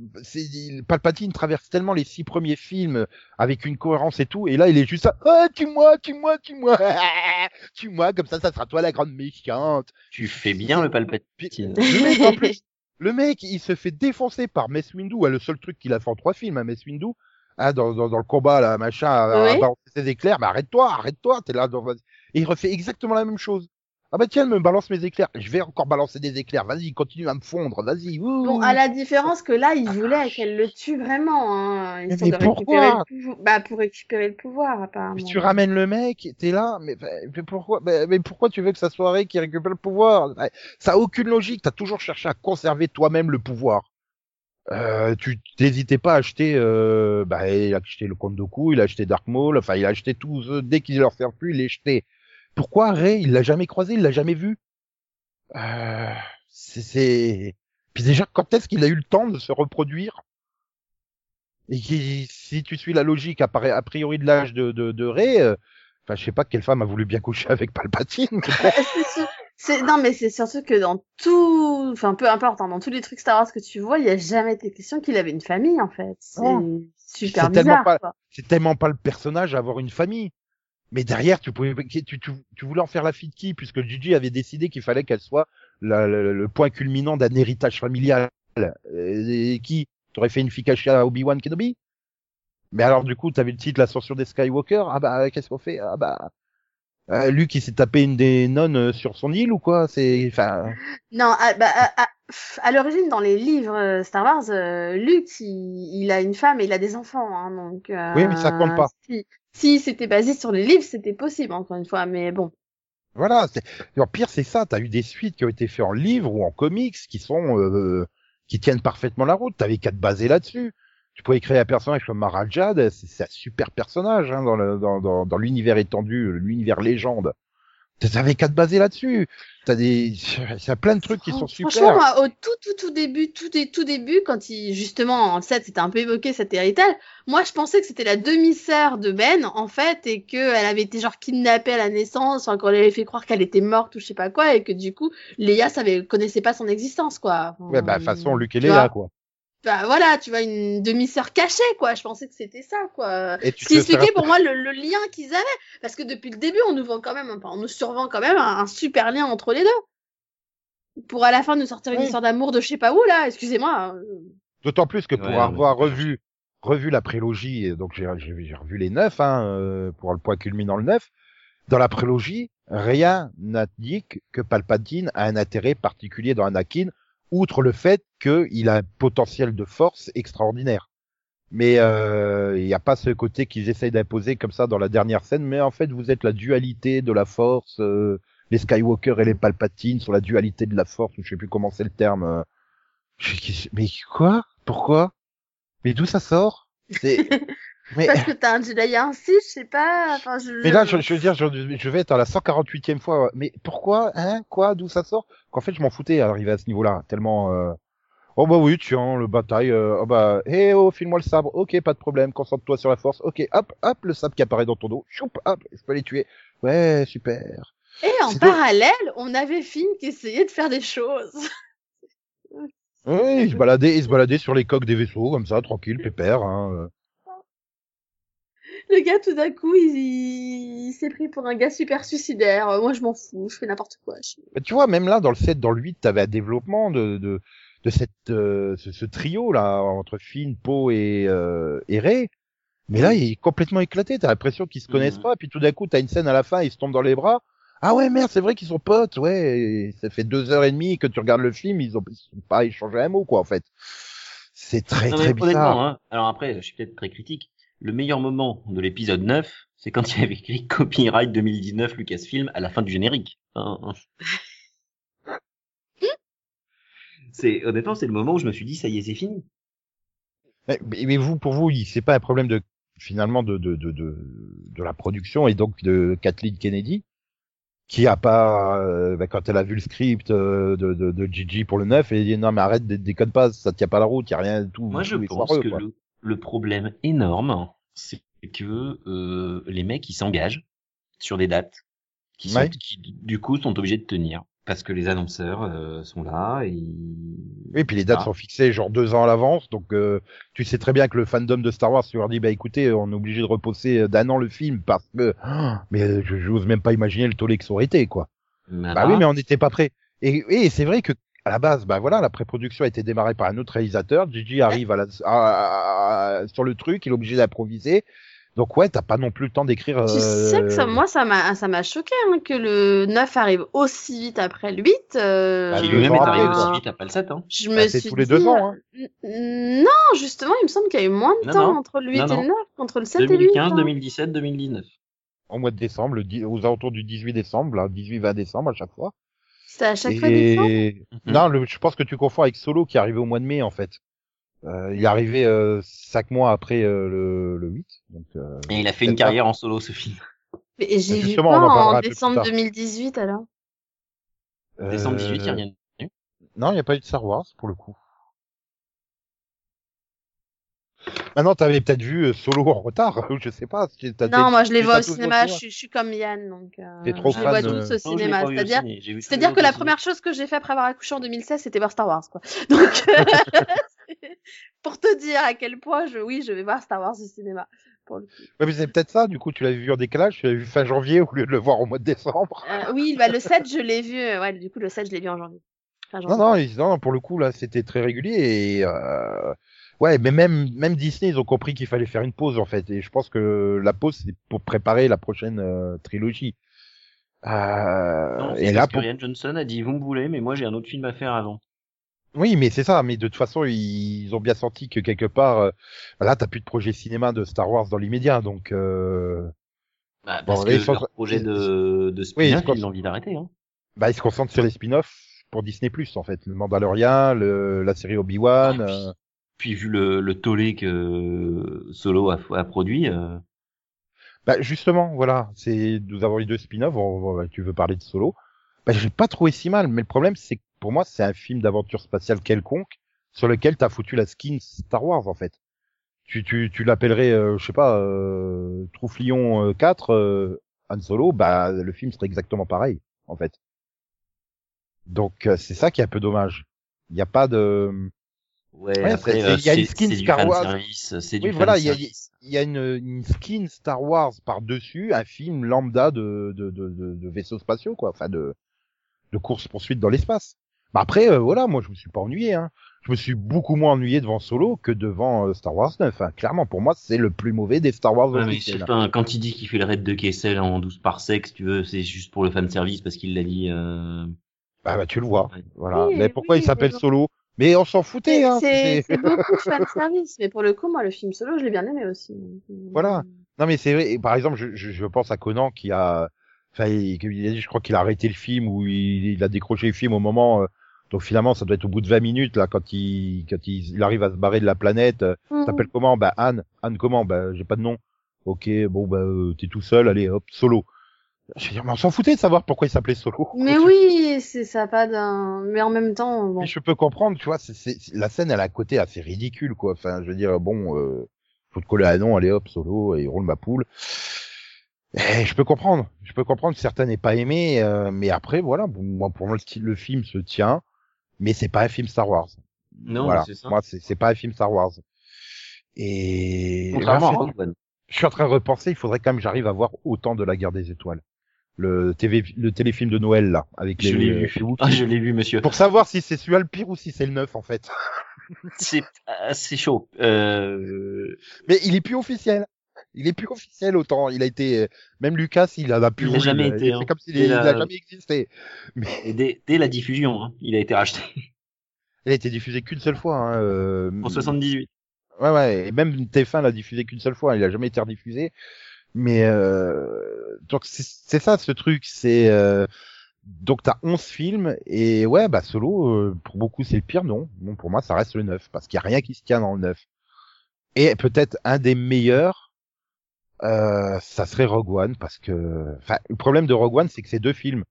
Palpatine traverse tellement les six premiers films avec une cohérence et tout, et là il est juste ça, ah tue-moi, tue-moi, tue-moi, <laughs> tue-moi comme ça, ça sera toi la grande méchante. Tu fais bien le Palpatine. le mec en plus, le mec il se fait défoncer par Mace Windu, ah, le seul truc qu'il a fait en trois films, hein, Mace Windu, ah, dans, dans, dans le combat là, machin, à, balancer éclairs, mais arrête-toi, arrête-toi, t'es là, dans... et il refait exactement la même chose. Ah bah tiens, elle me balance mes éclairs, je vais encore balancer des éclairs, vas-y, continue à me fondre, vas-y. Bon, à la différence que là, il voulait qu'elle le tue vraiment, hein, mais de récupérer pourquoi le. Bah, pour récupérer le pouvoir, apparemment. Mais tu ramènes le mec, t'es là, mais, mais pourquoi, mais, mais pourquoi tu veux que ça soit Ray qui récupère le pouvoir? Ça a aucune logique. T'as toujours cherché à conserver toi-même le pouvoir. Euh, tu t'hésitais pas à acheter, euh, bah, il a acheté le Comte Dooku, il a acheté Dark Maul, enfin, il a acheté tout, euh, dès qu'il leur sert plus, il les jeté. Pourquoi Ray, il l'a jamais croisé, il l'a jamais vu? Euh, c'est, puis déjà, quand est-ce qu'il a eu le temps de se reproduire? Et si tu suis la logique a, priori de l'âge de, de, de Ray, euh, enfin, je sais pas quelle femme a voulu bien coucher avec Palpatine, <laughs> c'est non, mais c'est surtout que dans tout, enfin, peu importe, hein, dans tous les trucs Star Wars que tu vois, il y a jamais été question qu'il avait une famille, en fait. C'est super C'est tellement bizarre, c'est tellement pas le personnage à avoir une famille. Mais derrière, tu pouvais, tu, tu, tu voulais en faire la fille de qui? Puisque Gigi avait décidé qu'il fallait qu'elle soit la- la- le point culminant d'un héritage familial. Euh, Et qui? T'aurais fait une fille cachée à Obi-Wan Kenobi? Mais alors, du coup, t'avais le titre L'ascension des Skywalker? Ah bah, qu'est-ce qu'on fait? Ah bah, euh, Luke, il s'est tapé une des nonnes euh, sur son île ou quoi? C'est, enfin, Non, à, bah, à, à- pff, à l'origine, dans les livres euh, Star Wars, euh, Luke, il, il a une femme et il a des enfants, hein, donc. euh, Oui, mais ça compte pas. Si, si c'était basé sur les livres, c'était possible, encore une fois, mais bon. Voilà, c'est pire c'est ça, t'as eu des suites qui ont été faites en livre ou en comics qui sont euh, qui tiennent parfaitement la route, t'avais qu'à te baser là-dessus. Tu pouvais créer un personnage comme Mara Jade, c'est un super personnage hein, dans le- dans dans, dans l'univers étendu, l'univers légende. T'avais qu'à te baser là-dessus. T'as des <laughs> a plein de trucs qui sont Franchement, super. moi, au tout, tout, tout début, tout, dé- tout début, quand il, justement, en 7, c'était un peu évoqué cet héritage, moi, je pensais que c'était la demi-sœur de Ben, en fait, et qu'elle avait été, genre, kidnappée à la naissance, qu'on lui avait fait croire qu'elle était morte ou je sais pas quoi, et que, du coup, Léa savait, connaissait pas son existence, quoi. Ouais, bah de toute façon Luke Tu il est vois. là quoi. Bah, voilà, tu vois, une demi-sœur cachée, quoi. Je pensais que c'était ça, quoi. Et tu Ce qui expliquait pour moi le, le lien qu'ils avaient. Parce que depuis le début, on nous vend quand même, enfin, on nous survend quand même un, un super lien entre les deux. Pour à la fin nous sortir une Oui. histoire d'amour de je sais pas où, là, excusez-moi. euh, D'autant plus que pour Ouais, non, mais avoir revu revu la prélogie, et donc j'ai j'ai j'ai revu les neuf hein, euh, pour le point culminant le neuf. Dans la prélogie, rien n'indique que Palpatine a un intérêt particulier dans Anakin, outre le fait qu'il a un potentiel de force extraordinaire. Mais euh, il n'y a pas ce côté qu'ils essayent d'imposer comme ça dans la dernière scène. Mais en fait, vous êtes la dualité de la force. euh, les Skywalker et les Palpatine sont la dualité de la force. Je sais plus comment c'est le terme. euh. Mais quoi? Pourquoi? Mais d'où ça sort? <laughs> Mais, Parce que t'as un Jedi ainsi, je sais pas. Enfin, je, mais là, je, je veux dire, je, je vais être à la 148e fois. Mais pourquoi Hein Quoi D'où ça sort? Qu'en fait, je m'en foutais à arriver à ce niveau-là. Tellement. euh, Oh bah oui, tiens, le bataille. euh, oh bah, hé oh, file-moi le sabre. Ok, pas de problème. Concentre-toi sur la force. Ok, hop, hop, le sabre qui apparaît dans ton dos. Choup, hop, je peux les tuer. Ouais, super. Et en parallèle, on avait Finn qui essayait de faire des choses. <laughs> Oui, il se baladait, il se baladait sur les coques des vaisseaux comme ça, tranquille, pépère. Hein. Le gars, tout d'un coup, il, il s'est pris pour un gars super suicidaire. Moi, je m'en fous, je fais n'importe quoi. je- tu vois, même là, dans le 7, dans le 8, t'avais un développement de, de, de cette, euh, ce, ce trio là entre Finn, Poe et, euh, et Rey. Mais là, il est complètement éclaté. T'as l'impression qu'ils se connaissent Mhm. pas. Puis tout d'un coup, t'as une scène à la fin, ils se tombent dans les bras. Ah ouais, merde, c'est vrai qu'ils sont potes. Ouais, et ça fait deux heures et demie que tu regardes le film, ils ont, ils sont pas échangé un mot, quoi, en fait. C'est très, Non, très bizarre. hein, alors après, je suis peut-être très critique. Le meilleur moment de l'épisode 9, c'est quand il y avait écrit Copyright 2019 Lucasfilm à la fin du générique. Hein, hein. <laughs> c'est honnêtement, c'est le moment où je me suis dit ça y est, c'est fini. Mais, vous, pour vous, c'est pas un problème de finalement de de, de de de la production et donc de Kathleen Kennedy qui a pas euh, bah, quand elle a vu le script euh, de, de de Gigi pour le 9 et elle dit non mais arrête dé- déconne pas ça tient pas la route y a rien tout Moi, je tout est pense que le, le problème énorme, c'est que euh, les mecs ils s'engagent sur des dates qui, sont, Ouais. qui du coup sont obligés de tenir parce que les annonceurs euh, sont là et Oui, puis les dates Ah. sont fixées genre deux ans à l'avance, donc euh, tu sais très bien que le fandom de Star Wars, tu leur dis bah écoutez, on est obligé de repousser d'un an le film parce que, Ah, mais je j'ose même pas imaginer le tollé que ça aurait été quoi. Bah oui, mais on n'était pas prêt. Et, et c'est vrai que à la base, bah voilà, la pré-production a été démarrée par un autre réalisateur. Gigi arrive à la, à- à- sur le truc, il est obligé d'improviser. Donc ouais, t'as pas non plus le temps d'écrire. Tu sais que ça, euh, moi, ça m'a, ça m'a choqué hein, que le 9 arrive aussi vite après le 8. euh, Bah, lui-même est arrivé aussi vite après le 7. Hein. Je me Bah, c'est suis tous les dit, deux ans, hein. euh, Non, justement, il me semble qu'il y a eu moins de Non, temps non. entre le 8 Non, et non. le 9, entre le 7 et le 8. 2015, hein. 2017, 2019. au mois de décembre, le aux alentours du 18 décembre, là, 18-20 décembre à chaque fois. C'était à chaque fois décembre? Mhm. non, le- je pense que tu confonds avec Solo qui est arrivé au mois de mai en fait. Euh, il est arrivé euh, cinq mois après euh, le, le 8. Donc, euh, Et il a fait une pas. carrière en solo ce film. Mais j'ai vu pas en décembre tard. 2018 alors? Décembre 18, il n'y a rien. Non, il n'y a pas eu de Star Wars pour le coup. Maintenant, t'avais peut-être vu euh, Solo en retard, ou <laughs> je sais pas. Non, moi je les vois au cinéma, au je suis, je suis comme Yann, donc euh, T'es trop je les fan vois de- tous au je l'ai cinéma. au C'est-à-dire, que la au première chose que j'ai fait après avoir accouché en 2016, c'était voir Star Wars, quoi. <laughs> Donc, <laughs> pour te dire à quel point je, oui, je vais voir Star Wars au cinéma. pour le coup. Ouais, mais c'est peut-être ça, du coup, tu l'avais vu en décalage, tu l'avais vu fin janvier au lieu de le voir au mois de décembre. Euh, oui, bah, le 7, je l'ai vu, euh, ouais, du coup, le 7, je l'ai vu en janvier. Fin Non, non, non, pour le coup, là, c'était très régulier et, euh, ouais, mais même, même Disney, ils ont compris qu'il fallait faire une pause, en fait. Et je pense que la pause, c'est pour préparer la prochaine euh, trilogie. Euh, Non, et là, pour... Ryan Johnson a dit vous me voulez, mais moi j'ai un autre film à faire avant. oui, mais c'est ça. Mais de toute façon, ils ont bien senti que quelque part, euh, là, t'as plus de projet cinéma de Star Wars dans l'immédiat, donc, euh, Bah, Bon, parce ils que sont- leur projet de, de Oui, spin-off, ils ont envie d'arrêter. Hein. bah, ils se concentrent sur les spin-offs pour Disney+, en fait. Le Mandalorian, le, la série Obi-Wan. Ah, puis- euh, vu le, le tollé que Solo a, a produit, euh, Bah justement, voilà, c'est nous avons eu deux spin-offs. tu veux parler de Solo Bah j'ai pas trouvé si mal, mais le problème c'est que pour moi c'est un film d'aventure spatiale quelconque sur lequel t'as foutu la skin Star Wars en fait. Tu tu tu l'appellerais, euh, je sais pas, euh, Trouflion euh, 4, euh, Han Solo, bah le film serait exactement pareil en fait. Donc euh, c'est ça qui est un peu dommage. Il n'y a pas de ouais, Ouais, après, euh, il y a une skin Star Wars. fanservice, c'est du Oui, voilà, il y a- y une, une skin Star Wars par dessus un film lambda de de, de, de, de vaisseaux spatiaux quoi, enfin de de course poursuite dans l'espace. Bah après euh, voilà, moi je me suis pas ennuyé hein. Je me suis beaucoup moins ennuyé devant Solo que devant euh, Star Wars 9. hein. Clairement pour moi c'est le plus mauvais des Star Wars Ouais, mais pas- quand il dit qu'il fait le raid de Kessel en 12 parsecs, tu veux, c'est juste pour le fanservice parce qu'il l'a dit. Euh... Bah, bah, tu le vois. Ouais. Voilà. Oui, mais pourquoi oui, il s'appelle. Solo Mais on s'en foutait hein. C'est beaucoup de fanservice, <laughs> mais pour le coup, moi, le film solo, je l'ai bien aimé aussi. euh, Voilà. Non mais c'est vrai. Et par exemple, je, je, je pense à Conan qui a, enfin, il, il a dit, je crois qu'il a arrêté le film ou il, il a décroché le film au moment. euh, donc finalement, ça doit être au bout de 20 minutes là, quand il, quand il, il arrive à se barrer de la planète. euh, Mhm. T'appelles comment? Bah Anne. Anne comment? Bah j'ai pas de nom. Ok, bon bah euh, t'es tout seul. Allez, hop, solo. Je veux dire, mais on s'en foutait de savoir pourquoi il s'appelait solo. <laughs> Mais oui, c'est ça pas d'un. Mais en même temps, bon. Mais je peux comprendre, tu vois, c'est, la scène elle a un côté assez ridicule quoi. Enfin, je veux dire, bon, euh, faut te coller un nom, allez hop, solo et roule ma poule. Eh, je peux comprendre, je peux comprendre que certains n'aient pas aimé, euh, mais après voilà, bon, moi pour moi le, style- le film se tient, mais c'est pas un film Star Wars. Non, voilà, c'est ça. moi c'est, c'est pas un film Star Wars. Et Contrairement à là, Rogue One. je suis en train de repenser, il faudrait quand même que j'arrive à voir autant de la guerre des étoiles. Le TV, le téléfilm de Noël là, avec Je l'ai euh, vu. Ah, je l'ai vu, monsieur. Pour savoir si c'est celui-là le pire ou si c'est le neuf en fait. <laughs> C'est assez chaud. Euh... Mais il est plus officiel. Il est plus officiel autant. Il a été, même Lucas, il en a plus. Il a jamais été, C'est hein. comme s'il la- a jamais existé. Mais Et dès, dès la diffusion, hein, il a été racheté il a été diffusé qu'une seule fois. Hein, euh, en 78. Ouais, ouais. Et même TF1 l'a diffusé qu'une seule fois. Il a jamais été rediffusé. Mais euh, donc c'est ça ce truc. C'est euh, donc t'as 11 films et ouais, bah Solo euh, pour beaucoup c'est le pire. Non, non pour moi ça reste le 9 parce qu'il y a rien qui se tient dans le 9. Et peut-être un des meilleurs. Euh, ça serait Rogue One parce que, enfin, le problème de Rogue One, c'est que c'est deux films.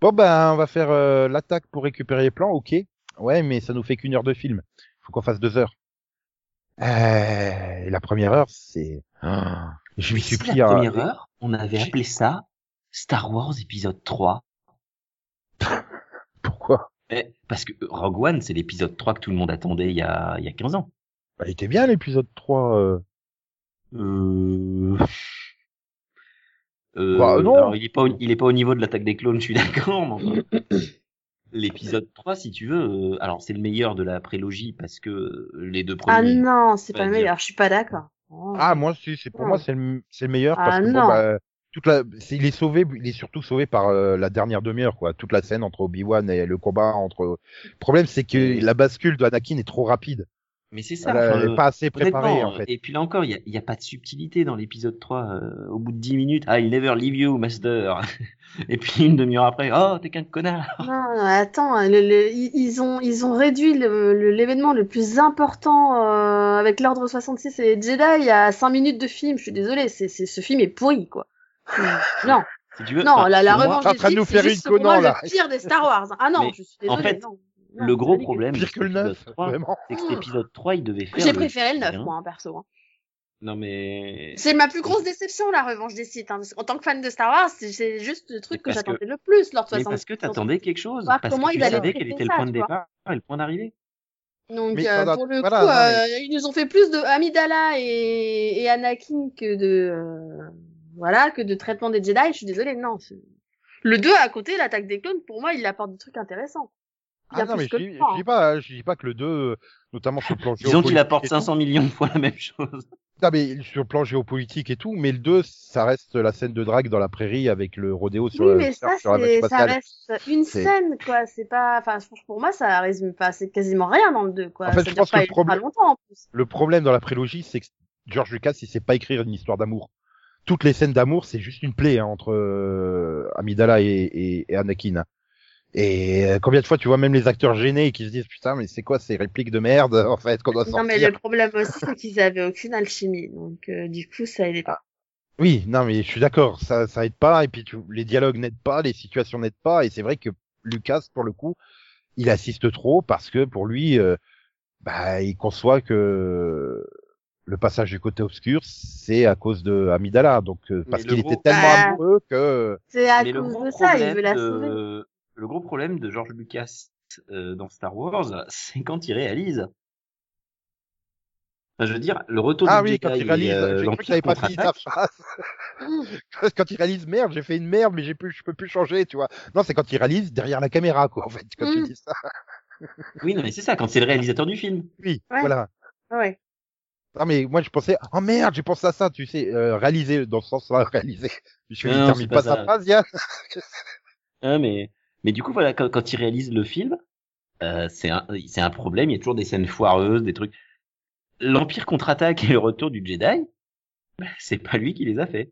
Bon ben, on va faire euh, l'attaque pour récupérer les plans, ok. Ouais, mais ça nous fait qu'une heure de film. Faut qu'on fasse deux heures. Euh, et la première heure, c'est. Ah, je m'y suis pris. la à- première heure, on avait appelé ça Star Wars épisode 3. <laughs> Pourquoi? Eh, parce que Rogue One, c'est l'épisode 3 que tout le monde attendait il y a, il y a 15 ans. bah, Il était bien l'épisode 3. euh. Euh... Euh, Bah, non. alors, il est pas au, il est pas au niveau de l'attaque des clones, je suis <laughs> d'accord, mais enfin, l'épisode 3, si tu veux, euh, alors c'est le meilleur de la prélogie parce que euh, les deux Ah premiers. non, c'est pas le dire. meilleur. Je suis pas d'accord. Oh. Ah, moi, c'est c'est- pour moi, c'est le, c'est le meilleur parce Ah, que bon, bah, toute la, il est sauvé, il est surtout sauvé par euh, la dernière demi-heure, quoi. Toute la scène entre Obi-Wan et le combat entre. Le problème, c'est que la bascule de Anakin est trop rapide. Mais c'est ça. Elle, enfin, elle est euh, pas assez préparée, en fait. Et puis là encore, il y a, il y a pas de subtilité dans l'épisode 3. euh, au bout de 10 minutes, I'll never leave you, master. <laughs> et puis une demi-heure après, oh, t'es qu'un connard. Non, attends, le- le- ils ont ils ont réduit le- le- l'événement le, plus important euh, avec l'ordre 66 et les Jedi à 5 minutes de film. Je suis désolée, c'est c'est ce film est pourri quoi. <laughs> non, Si tu veux. non, la, la revanche t'es en des train de nous c'est faire juste une pour moi Conan, là. le pire des Star Wars. Ah non, Mais, je suis en désolée. fait, non. Le gros problème de Pire cet que le 9, épisode 3, vraiment. c'est que cet épisode 3, il devait faire. J'ai préféré le 9 bien. moi hein, perso. hein. Non mais. C'est ma plus grosse déception la revanche des Sith. hein. En tant que fan de Star Wars, c'est- juste le truc que j'attendais le plus l'ordre Mais 66. parce que t'attendais quelque chose. Voir Parce comment que tu ils traiter quel était le point de départ et le point d'arrivée. Donc Mais euh, voilà, pour le voilà, coup, non, mais- euh, ils nous ont fait plus de Amidala et, et Anakin que de euh, voilà que de traitement des Jedi. Je suis désolée, non. Le 2 à côté, l'attaque des clones, pour moi, il apporte des trucs intéressants. Il y a Ah non, mais que je le dis, je dis pas, je dis pas que le 2, euh, notamment sur le plan Disons qu'il géopolitique apporte et tout. 500 millions de fois la même chose. <laughs> Non, mais sur le plan géopolitique et tout, mais le 2, ça reste la scène de drague dans la prairie avec le rodéo sur, oui, la- mais sur, ça, sur la ça reste une scène, quoi. C'est pas, enfin, pour moi, ça résume pas, c'est quasiment rien dans le 2, quoi. En fait, ça je pense que pas le ultra problème- longtemps, en plus. Le problème dans la prélogie, c'est que George Lucas, il sait pas écrire une histoire d'amour. Toutes les scènes d'amour, c'est juste une plaie hein, entre euh, Amidala et, et, et Anakin. Et euh, combien de fois tu vois même les acteurs gênés qui se disent putain mais c'est quoi ces répliques de merde <laughs> en fait qu'on doit sortir. Non, mais le problème aussi, c'est qu'ils avaient aucune alchimie. Donc, euh, du coup, ça aidait pas. Oui, non mais je suis d'accord, ça ça aide pas et puis tu, les dialogues n'aident pas, les situations n'aident pas et c'est vrai que Lucas pour le coup, il assiste trop parce que pour lui euh, bah il conçoit que le passage du côté obscur c'est à cause de Amidala donc euh, parce qu'il gros- était tellement Bah, amoureux que C'est à Mais cause de ça, il veut la sauver. de... le gros problème de George Lucas euh, dans Star Wars, c'est quand il réalise. Enfin, je veux dire, le retour ah du oui quand il réalise, euh, j'ai cru que l'Empire t'avais pas fini ta phrase. <laughs> quand il réalise merde, j'ai fait une merde mais j'ai plus je peux plus changer, tu vois. Non, c'est quand il réalise derrière la caméra quoi en fait quand tu Mm. dis ça. <laughs> Oui, non, mais c'est ça, quand c'est le réalisateur du film. Oui, Ouais. voilà. Ouais. Non mais moi je pensais oh merde j'ai pensé à ça tu sais euh, réaliser dans ce sens-là réaliser. <laughs> Je suis Non, dit non, termine pas, pas sa phrase Yann. Hein, mais, mais du coup, voilà, quand, quand il réalise le film, euh, c'est un, un problème. Il y a toujours des scènes foireuses, des trucs. L'Empire contre-attaque et le retour du Jedi, bah, c'est pas lui qui les a fait.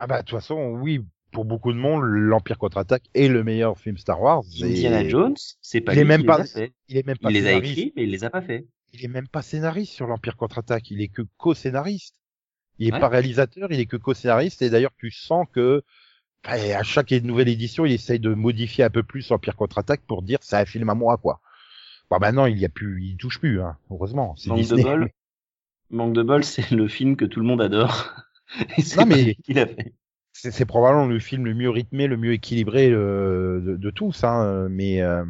ah bah de toute façon oui pour beaucoup de monde l'Empire contre-attaque est le meilleur film Star Wars. et Indiana Jones, c'est pas Il est lui même qui pas- les a fait. Il est même pas Il les a écrits, mais il les a pas fait. Il est même pas scénariste sur l'Empire contre-attaque. Il est que co-scénariste. Il est Ouais. pas réalisateur, il est que co-scénariste. Et d'ailleurs tu sens que enfin, à chaque nouvelle édition il essaye de modifier un peu plus l'Empire contre-attaque pour dire c'est un film à moi quoi. Bon maintenant il y a plus, il touche plus hein. Heureusement c'est Manque Disney. de bol. <laughs> Manque de bol, c'est le film que tout le monde adore. <laughs> Et c'est Non, mais- fait. c'est probablement le film le mieux rythmé, le mieux équilibré euh, de, de tous, hein, mais euh,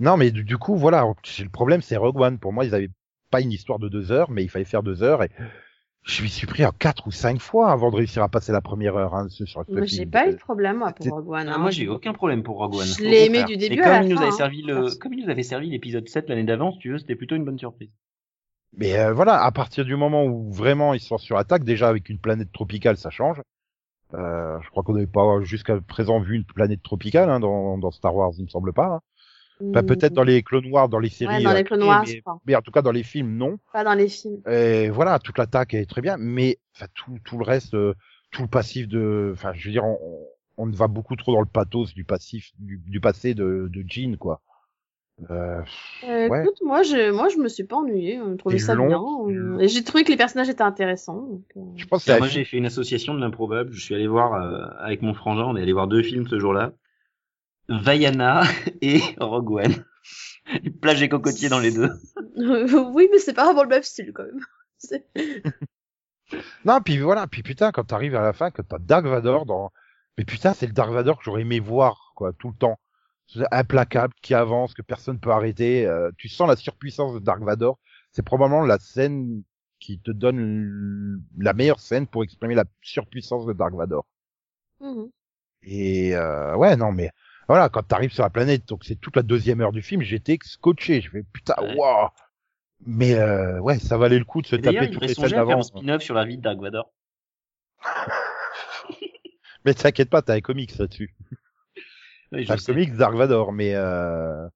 non, mais du, du coup, voilà, le problème c'est Rogue One. Pour moi, ils avaient pas une histoire de deux heures, mais il fallait faire deux heures et je m'y suis pris en quatre ou cinq fois avant de réussir à passer la première heure hein, sur ce Moi, j'ai pas eu de problème, moi, pour Rogue One. Ah, hein. moi, j'ai eu aucun problème pour Rogue One. Je l'ai aimé du Et début comme à la il nous fin, avait hein. servi le, comme il nous avait servi l'épisode 7 l'année d'avant, si tu veux, c'était plutôt une bonne surprise. Mais euh, voilà, à partir du moment où vraiment ils sont sur attaque, déjà avec une planète tropicale, ça change. Euh, je crois qu'on n'avait pas jusqu'à présent vu une planète tropicale hein, dans, dans Star Wars, il me semble pas. Enfin, peut-être dans les Clone Wars, dans les séries. Ouais, dans les euh, Clone mais- Wars, mais, je crois. mais en tout cas dans les films, non. Pas dans les films. Et voilà, toute l'attaque est très bien, mais enfin tout, tout le reste, euh, tout le passif de, enfin je veux dire, on, on va beaucoup trop dans le pathos du passif, du, du passé de, de Jean quoi. Euh, Euh, ouais. Écoute, moi, je, moi, je me suis pas ennuyée. J'ai trouvé ça long. bien. euh, Et j'ai trouvé que les personnages étaient intéressants. donc, euh, je pense que moi, j'ai fait une association de l'improbable. Je suis allé voir euh, avec mon frangin, on est allé voir deux films ce jour-là. Vaiana <laughs> et Rogue One. <laughs> Plage et cocotier dans les deux. <laughs> oui, mais c'est pas vraiment le même style, quand même. Non, puis voilà, puis putain, quand t'arrives à la fin, que t'as Dark Vador dans, mais putain, c'est le Dark Vador que j'aurais aimé voir, quoi, tout le temps. Implacable, qui avance, que personne peut arrêter. euh, tu sens la surpuissance de Dark Vador. C'est probablement la scène qui te donne la meilleure scène pour exprimer la surpuissance de Dark Vador. Mhm. Et euh, ouais, non, mais voilà, quand t'arrives sur la planète, donc c'est toute la deuxième heure du film, j'étais scotché. Je fais putain, waouh. Mais euh, ouais, ça valait le coup de se D'ailleurs, taper toutes les scènes à faire un d'avant. spin-off sur la vie de Dark Vador. <laughs> Mais t'inquiète pas, t'as un comics là-dessus. <laughs> Oui, T'as sais. comics Dark Vador, mais euh...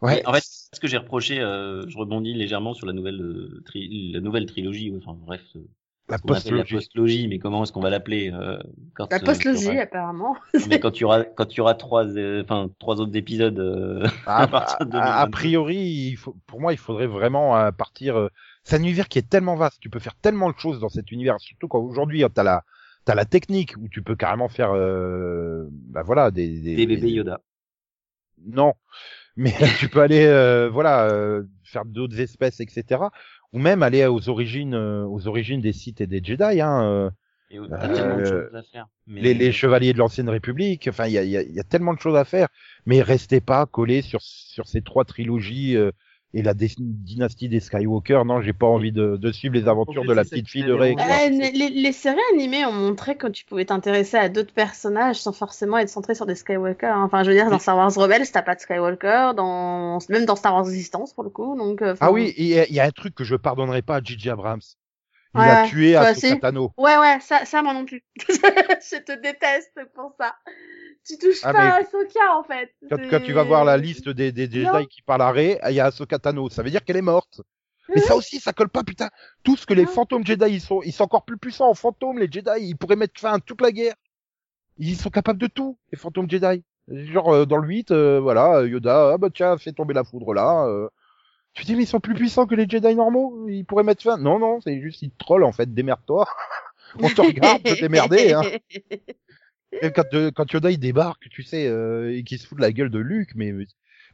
ouais. Mais en fait, ce que j'ai reproché, euh, je rebondis légèrement sur la nouvelle, euh, tri- la nouvelle trilogie, ouais, enfin bref, euh, la postlogie. postlogie, mais comment est-ce qu'on va l'appeler euh, quand La euh, postlogie, apparemment. <laughs> mais quand il y aura quand il y aura trois, euh, enfin trois autres épisodes. euh, <laughs> Ah, à partir de a- a 2022. priori, il faut, pour moi, il faudrait vraiment euh, partir. euh, C'est un univers qui est tellement vaste. Tu peux faire tellement de choses dans cet univers. Surtout qu'aujourd'hui, t'as la, t'as la technique où tu peux carrément faire, euh, bah voilà, des, des, des bébés des- Yoda. Non, mais <laughs> tu peux aller, euh, voilà, euh, faire d'autres espèces, etc. Ou même aller aux origines, euh, aux origines des Sith et des Jedi. Hein, euh. Euh, t'as tellement de choses à faire. Mais... les, les chevaliers de l'ancienne République. Enfin, il y a, il y, a, y a tellement de choses à faire. Mais restez pas collés sur sur ces trois trilogies euh, et la dynastie des Skywalker. Non, j'ai pas envie de, de suivre les aventures de la petite fille de Rey. Euh, les, les séries animées ont montré que tu pouvais t'intéresser à d'autres personnages sans forcément être centré sur des Skywalker. hein. Enfin, je veux dire, dans Star Wars Rebels, t'as pas de Skywalker, dans même dans Star Wars Resistance pour le coup. Donc, euh, Ah oui, il y, a- il y a un truc que je pardonnerai pas à J.J. Abrams. Il Ouais, a tué toi Ahsoka aussi? Tano. Ouais, ouais, ça, ça moi non plus. <laughs> je te déteste pour ça. Tu touches Ah, pas à Ahsoka en fait. Quand, tu vas voir la liste des, des. Jedi qui parlent à Rey, il y a Ahsoka Tano. Ça veut dire qu'elle est morte. Mais ça aussi, ça colle pas, putain. Tout ce que les fantômes Jedi, ils sont, ils sont encore plus puissants en fantômes, les Jedi. Ils pourraient mettre fin à toute la guerre. Ils sont capables de tout, les fantômes Jedi. Genre, euh, dans le 8, euh, voilà, Yoda, ah bah tiens, fais tomber la foudre là. euh. Tu dis, mais ils sont plus puissants que les Jedi normaux. Ils pourraient mettre fin. Non, non, c'est juste, ils te trollent, en fait. Démerde-toi. <laughs> On te regarde, te démerder, hein. <laughs> Et quand, euh, quand Yoda il débarque, tu sais, euh, et qu'il se fout de la gueule de Luke, mais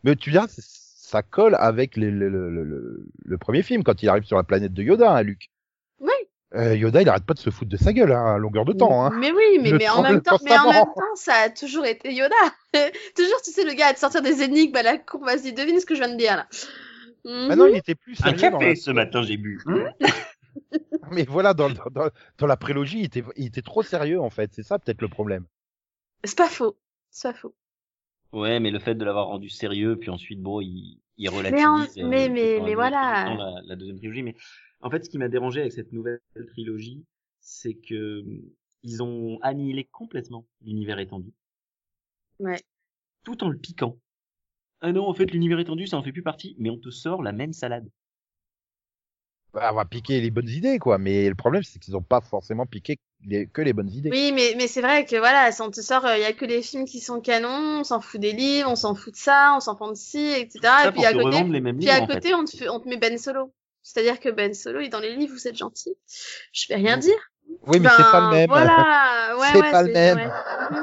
mais tu c'est- ça colle avec les- le, le, le, le- premier film quand il arrive sur la planète de Yoda, hein, Luke. Oui. Euh, Yoda, il arrête pas de se foutre de sa gueule hein, à longueur de temps. Hein. Mais oui, mais, mais en même temps, mais en même temps, ça a toujours été Yoda. <laughs> toujours, tu sais, le gars à te sortir des énigmes à la cour. Vas-y, devine ce que je viens de dire là. Ah non, il était plus Un café la... ce matin, j'ai bu. <laughs> Mais voilà, dans, dans, la prélogie, il était, il était trop sérieux en fait. C'est ça peut-être le problème. C'est pas faux. C'est pas faux. Ouais, mais le fait de l'avoir rendu sérieux, puis ensuite, bon, il, il relativise. Mais en- euh, mais- mais- mais voilà. La, la deuxième trilogie. Mais en fait, ce qui m'a dérangé avec cette nouvelle trilogie, c'est que ils ont annihilé complètement l'univers étendu. Ouais. Tout en le piquant. Ah non, en fait, l'univers étendu, ça en fait plus partie, mais on te sort la même salade. Bah, on va piquer les bonnes idées, quoi. Mais le problème, c'est qu'ils ont pas forcément piqué les- que les bonnes idées. Oui, mais, mais c'est vrai que voilà, si on te sort, il y a que les films qui sont canons, on s'en fout des livres, on s'en fout de ça, on s'en fout de ci, etc. Ça et puis à côté, revendre les mêmes puis livres, à en fait. côté, on te, fait- on te met Ben Solo. C'est-à-dire que Ben Solo est dans les livres, vous êtes gentil. Je vais rien dire. Oui, mais Ben, c'est pas le même. Voilà, <laughs> ouais, C'est ouais, pas le même. ouais.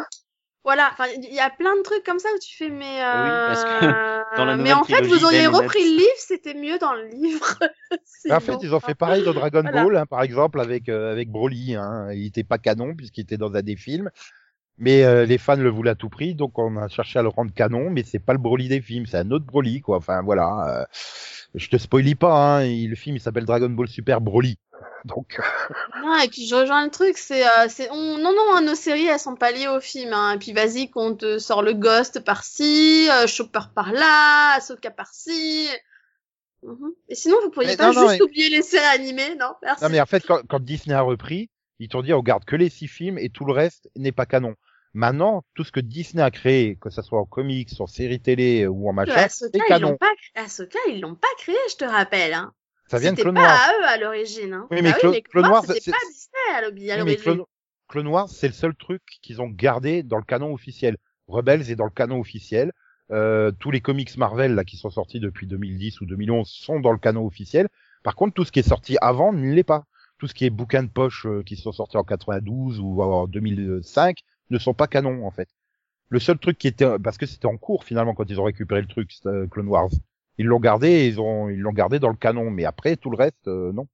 Voilà, enfin, il y a plein de trucs comme ça où tu fais, mais euh... Oui, parce que <laughs> dans la mais en fait, vous auriez repris le livre, c'était mieux dans le livre. <laughs> En fait, ils ont fait pareil dans Dragon Voilà. Ball, hein, par exemple, avec euh, avec Broly. Hein. Il était pas canon puisqu'il était dans un des films, mais euh, les fans le voulaient à tout prix, donc on a cherché à le rendre canon, mais c'est pas le Broly des films, c'est un autre Broly, quoi. Enfin voilà, euh, je te spoilie pas. Hein, il- le film il s'appelle Dragon Ball Super Broly, <laughs> donc Non, et puis je rejoins le truc, c'est, euh, c'est, on, non, non, hein, nos séries, elles sont pas liées au film, hein. Et puis vas-y, qu'on te sort le Ghost par-ci, euh, Chopper par-là, Ahsoka par-ci. Mhm. Et sinon, vous pourriez Mais pas non, non, juste mais- oublier les séries animées, non? Merci. non mais en fait quand, quand Disney a repris, ils t'ont dit on garde que les six films et tout le reste n'est pas canon. Maintenant, tout ce que Disney a créé, que ça soit en comics, en séries télé ou en machin, c'est ils canon. Ahsoka, ils l'ont pas créé, je te rappelle, hein. Ça vient de C'était Clone pas à eux à l'origine, hein. Oui, mais Bah Clo- mais Clone Wars, c'était c'est- pas Disney à Oui. Clone, Clone c'est le seul truc qu'ils ont gardé dans le canon officiel. Rebels est dans le canon officiel. Euh, tous les comics Marvel là qui sont sortis depuis 2010 ou 2011 sont dans le canon officiel. Par contre, tout ce qui est sorti avant ne l'est pas. Tout ce qui est bouquins de poche euh, qui sont sortis en 92 ou en 2005 ne sont pas canons en fait. Le seul truc qui était parce que c'était en cours finalement quand ils ont récupéré le truc euh, Clone Wars. Ils l'ont gardé, et ils ont ils l'ont gardé dans le canon, mais après tout le reste euh, non.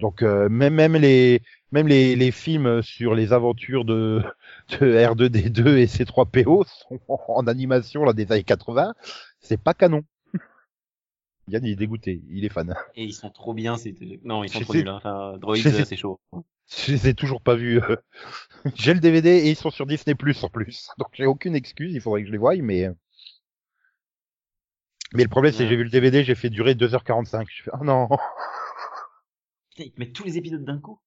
Donc euh, même même les même les, les films sur les aventures de, <laughs> de R2D2 et C3PO sont <laughs> en animation là des années 80, c'est pas canon. <laughs> Yann il est dégoûté, il est fan. Et ils sont trop bien, c'est, non, ils sont trop nuls, hein. Enfin, Droid, c'est chaud. Je les ai toujours pas vus. euh. <laughs> J'ai le DVD et ils sont sur Disney Plus en plus. <laughs> Donc j'ai aucune excuse, il faudrait que je les voie, mais euh. mais le problème c'est que j'ai vu le DVD, j'ai fait durer 2h45. Je fais oh non. <laughs> Putain, ils te mettent tous les épisodes d'un coup?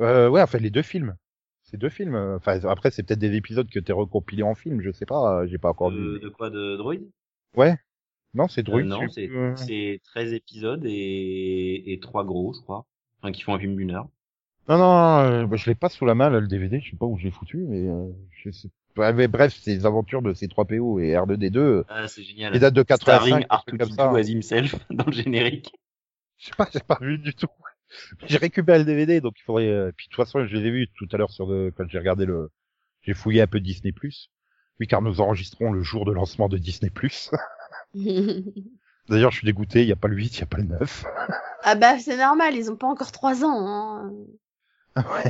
Euh, ouais, enfin les deux films. C'est deux films. euh, Enfin après c'est peut-être des épisodes que t'es recompilés en film, je sais pas, j'ai pas encore Euh, vu. de quoi, de Droid? Ouais. Non, c'est Euh, Droid. non, c'est, euh. c'est 13 épisodes et, et 3 gros, je crois. Enfin, qui font un film d'une heure. Non, non, euh, bah, je l'ai pas sous la main, là, le DVD, je sais pas où je l'ai foutu, mais, euh, je sais pas. Mais bref, les aventures de C3PO et R2D2, euh, Ah, c'est génial. les dates de 85, Starring des trucs comme R2D2 ça. as himself <laughs> dans le générique. Je sais pas, j'ai pas vu du tout. <laughs> J'ai récupéré le DVD, donc il faudrait, euh, puis de toute façon, je les ai vus tout à l'heure sur le, quand j'ai regardé le, j'ai fouillé un peu Disney+. Oui, car nous enregistrons le jour de lancement de Disney+. <laughs> D'ailleurs, je suis dégoûté, il y a pas le 8, il y a pas le 9. ah bah, c'est normal, ils ont pas encore trois ans, hein.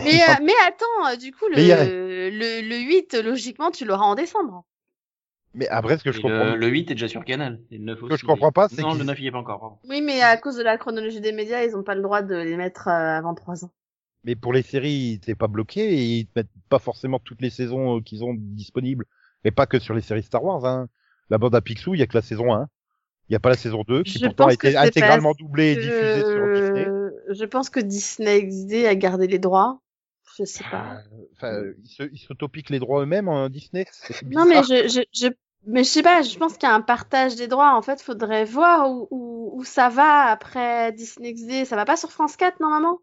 Mais, <laughs> euh, mais attends, euh, du coup, le, a- le, le 8, logiquement, tu l'auras en décembre. Mais après, ce que je Et comprends, le, le 8 est déjà sur Canal. Et le 9 que aussi. je comprends pas, c'est Non, le 9 il est pas encore. pardon. Oui, mais à cause de la chronologie des médias, ils ont pas le droit de les mettre euh, avant 3 ans. mais pour les séries, t'es pas bloqué et ils te mettent pas forcément toutes les saisons euh, qu'ils ont disponibles. Mais pas que sur les séries Star Wars, hein. La bande à Picsou, il y a que la saison 1. Il y a pas la saison 2 qui Je pourtant a que été intégralement doublée et diffusée sur Disney. Je... pense que Disney XD a gardé les droits. Je sais pas. Enfin, ils se- ils s'autopiquent les droits eux-mêmes en Disney. c'est Non, mais je, je, je, mais je sais pas, je pense qu'il y a un partage des droits. En fait, faudrait voir où, où, où ça va après Disney XD. Ça va pas sur France 4, normalement?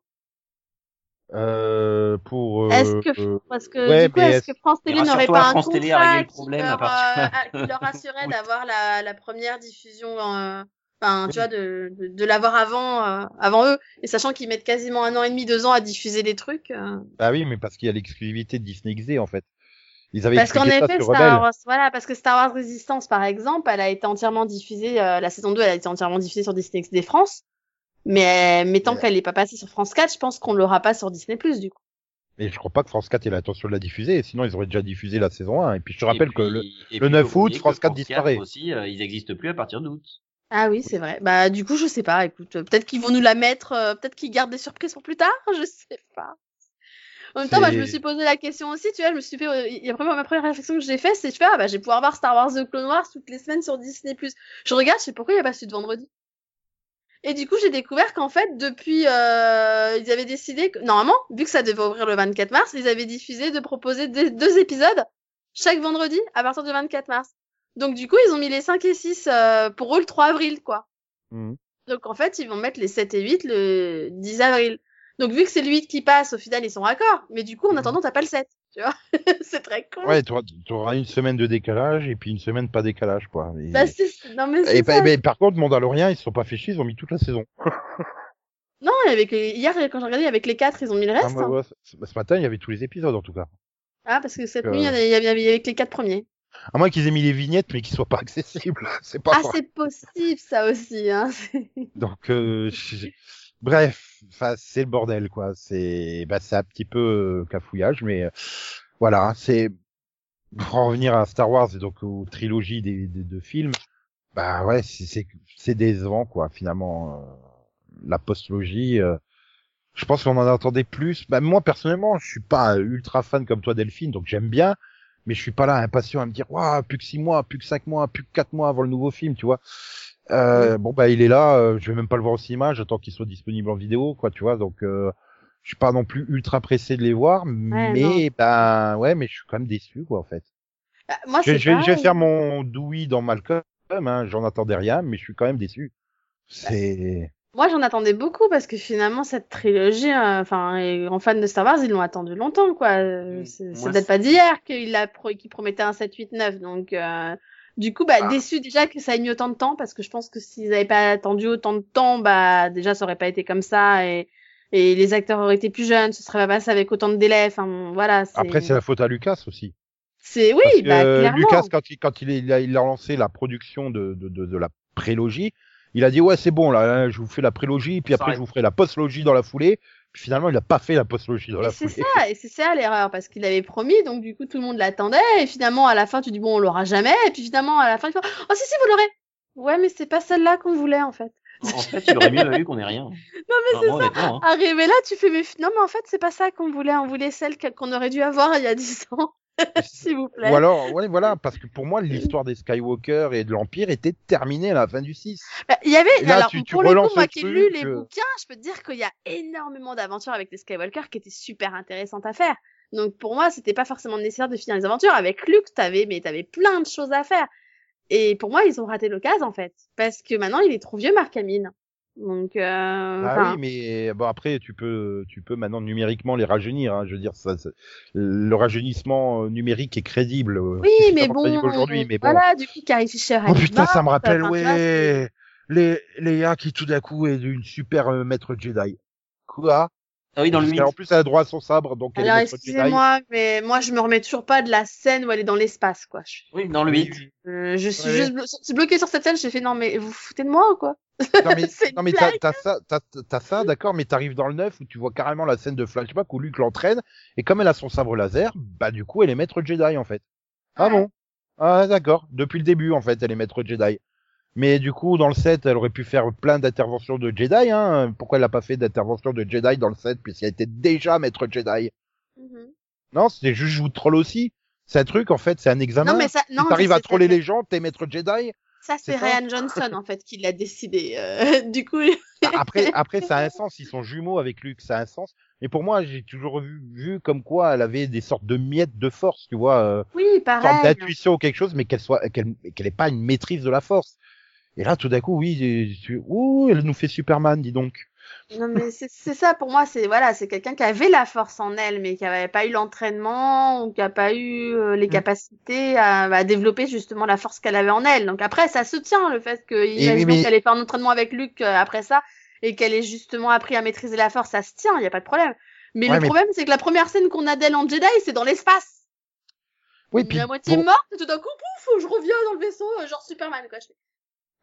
Euh, pour. euh, Est-ce que, euh, parce que, ouais, du coup, est-ce que France Télé n'aurait pas un France Télé a réglé contrat qui à leur, partir- euh, <laughs> a- qui leur assurait d'avoir la, la première diffusion, euh, enfin, tu vois, de, de, de l'avoir avant, euh, avant eux. Et sachant qu'ils mettent quasiment un an et demi, deux ans à diffuser des trucs. euh, Bah oui, mais parce qu'il y a l'exclusivité de Disney XD en fait. Ils avaient Parce qu'en effet, sur Star Rebelle. Wars, voilà, parce que Star Wars Resistance, par exemple, elle a été entièrement diffusée, euh, la saison 2, elle a été entièrement diffusée sur Disney XD France. Mais, mais tant Ouais. qu'elle n'est pas passée sur France 4, je pense qu'on l'aura pas sur Disney Plus, du coup. Et je crois pas que France 4 ait l'intention de la diffuser, sinon ils auraient déjà diffusé la saison 1. Et puis je te rappelle que le, et le puis, 9 faut août, France que 4 disparaît. aussi, euh, ils existent plus à partir d'août. Ah oui, c'est vrai. Bah, du coup, je sais pas, écoute, euh, peut-être qu'ils vont nous la mettre, euh, peut-être qu'ils gardent des surprises pour plus tard, <laughs> je sais pas. En même temps, moi, je me suis posé la question aussi, tu vois, je me suis fait, euh, il y a vraiment ma première réflexion que j'ai fait, c'est, je fais, ah, bah, je vais pouvoir voir Star Wars The Clone Wars toutes les semaines sur Disney+. Je regarde, je sais pourquoi il n'y a pas celui de vendredi. Et du coup, j'ai découvert qu'en fait, depuis, euh, ils avaient décidé que, normalement, vu que ça devait ouvrir le 24 mars, ils avaient diffusé de proposer des- deux épisodes chaque vendredi à partir du 24 mars. Donc, du coup, ils ont mis les 5 et 6, euh, pour eux le 3 avril, quoi. Mhm. Donc, en fait, ils vont mettre les 7 et 8 le 10 avril. Donc, vu que c'est le 8 qui passe, au final, ils sont raccords. Mais du coup, en Mhm. attendant, t'as pas le 7, tu vois. <laughs> c'est très con. Ouais, tu auras- une semaine de décalage et puis une semaine pas décalage, quoi. Et, Bah, non, mais et, mais par contre, Mandalorian, ils se sont pas fait chier, ils ont mis toute la saison. <laughs> Non, avec les... hier, quand j'ai regardé, avec les 4, ils ont mis le Ah, reste. bah, hein. ouais, ce matin, il y avait tous les épisodes, en tout cas. Ah, parce que cette Euh. nuit, il y avait, il y avait il y avait que les 4 premiers. À moins qu'ils aient mis les vignettes, mais qu'ils soient pas <laughs> accessibles. C'est pas Ah, c'est possible, ça aussi, hein. <laughs> Donc, euh, je- bref, enfin, c'est le bordel, quoi. C'est, bah, c'est un petit peu euh, cafouillage, mais euh, voilà, c'est pour en revenir à Star Wars et donc aux trilogies des, des deux films. Bah ouais, c'est c'est c'est décevant, quoi. Finalement, euh, la postlogie. euh, je pense qu'on en attendait plus. Bah, moi personnellement, je suis pas ultra fan comme toi, Delphine, donc j'aime bien. Mais je suis pas là impatient à me dire, waouh, plus que six mois, plus que cinq mois, plus que quatre mois avant le nouveau film, tu vois. Euh, Bon bah il est là, euh, je vais même pas le voir au cinéma, j'attends qu'il soit disponible en vidéo, quoi, tu vois. Donc euh, je suis pas non plus ultra pressé de les voir, mais ben ouais, mais je suis quand même déçu, quoi, en fait. Bah, moi, Je, je vais, je vais faire mon Dewey dans Malcolm, hein, j'en attendais rien, mais je suis quand même déçu. C'est Moi, j'en attendais beaucoup parce que finalement, cette trilogie, euh, enfin, grands fans de Star Wars, ils l'ont attendu longtemps, quoi. Euh, Mm, C'est ça moi, date c'est- pas d'hier qu'il a pro qu'il promettait un 7, 8, 9. Donc, euh, du coup, bah, Ah. déçu déjà que ça ait mis autant de temps parce que je pense que s'ils avaient pas attendu autant de temps, bah, déjà, ça aurait pas été comme ça et, et les acteurs auraient été plus jeunes, ce serait pas passé avec autant de délais. Enfin, bon, voilà. après c'est la faute à Lucas aussi. c'est, oui, Parce que bah, clairement. Lucas quand il quand il, a, il a lancé la production de de, de, de la prélogie, il a dit ouais c'est bon là, hein, je vous fais la prélogie, puis Ça après je vous ferai la postlogie dans la foulée. Puis finalement il a pas fait la postlogie dans Et la c'est foulée. ça, et c'est ça l'erreur, parce qu'il avait promis, donc du coup tout le monde l'attendait, et finalement à la fin tu dis bon on l'aura jamais, et puis finalement à la fin il fait oh si si vous l'aurez. Ouais mais c'est pas celle-là qu'on voulait en fait. En fait, il aurait mieux valu qu'on ait rien. Non mais c'est honnêtement, hein. Arrivé là tu fais mais non mais en fait c'est pas ça qu'on voulait, on voulait celle qu'on aurait dû avoir il y a 10 ans, <laughs> s'il vous plaît. Ou alors, ouais, voilà, parce que pour moi, l'histoire des Skywalker et de l'Empire était terminée à la fin du 6. Bah, Il y avait, là, alors tu- tu pour le coup, moi qui ai lu les euh. bouquins, je peux te dire qu'il y a énormément d'aventures avec les Skywalker qui étaient super intéressantes à faire. Donc pour moi, c'était pas forcément nécessaire de finir les aventures. Avec Luke, t'avais, mais t'avais plein de choses à faire. Et pour moi, ils ont raté l'occasion en fait, parce que maintenant il est trop vieux, Mark Hamill. Donc, euh, Ah oui, mais bon après, tu peux, tu peux maintenant numériquement les rajeunir. Hein, je veux dire, ça, ça- le rajeunissement euh, numérique est crédible. euh, oui, c'est mais bon, aujourd'hui, mais bon. voilà, du coup, Carrie Fisher. Oh est putain, ça me rappelle, ouais, les Léa qui tout d'un coup est une super euh, maître Jedi. Quoi? Ah oui, dans le Parce 8. qu'en plus, elle a droit à son sabre, donc elle Alors excusez-moi, mais moi je me remets toujours pas de la scène où elle est dans l'espace, quoi. Je, Oui, dans le 8. euh, je suis Ouais. juste blo- c'est bloquée sur cette scène. J'ai fait non mais vous vous foutez de moi ou quoi? Non mais, <laughs> non, mais t'as, ça, t'as, ça, d'accord, mais t'arrives dans le 9 où tu vois carrément la scène de flashback où Luke l'entraîne, et comme elle a son sabre laser, bah du coup elle est maître Jedi en fait. Ah Ouais. bon? Ah d'accord, depuis le début en fait elle est maître Jedi. Mais du coup dans le 7 elle aurait pu faire plein d'interventions de Jedi, hein. Pourquoi elle a pas fait d'intervention de Jedi dans le 7 puisqu'elle était déjà maître Jedi? Mhm. Non, c'était juste je vous troll aussi. C'est un truc en fait, c'est un examen. Non mais ça, non si t'arrives à troller les gens, t'es maître Jedi. Ça c'est Ryan Johnson en fait qui l'a décidé. euh, <laughs> du coup, Après, après, ça a un <laughs> sens. Ils sont jumeaux avec Luke, ça a un sens. Mais pour moi, j'ai toujours vu, vu comme quoi elle avait des sortes de miettes de force, tu vois, euh, oui une sorte pareil. d'intuition ou quelque chose, mais qu'elle soit, qu'elle, qu'elle ait pas une maîtrise de la force. Et là, tout d'un coup, oui, tu, ouh, elle nous fait Superman, dis donc. Non mais c'est ça pour moi, c'est voilà, c'est quelqu'un qui avait la force en elle, mais qui avait pas eu l'entraînement ou qui a pas eu euh, les Mm. capacités à, à développer justement la force qu'elle avait en elle. Donc après, ça se tient le fait imaginons mais- qu'elle ait fait un entraînement avec Luke euh, après ça et qu'elle ait justement appris à maîtriser la force, ça se tient, il y a pas de problème. Mais Ouais, le mais- problème, c'est que la première scène qu'on a d'elle en Jedi, c'est dans l'espace. Oui, puis à moitié bon, morte, tout d'un coup, pouf, je reviens dans le vaisseau, euh, genre Superman, quoi. Je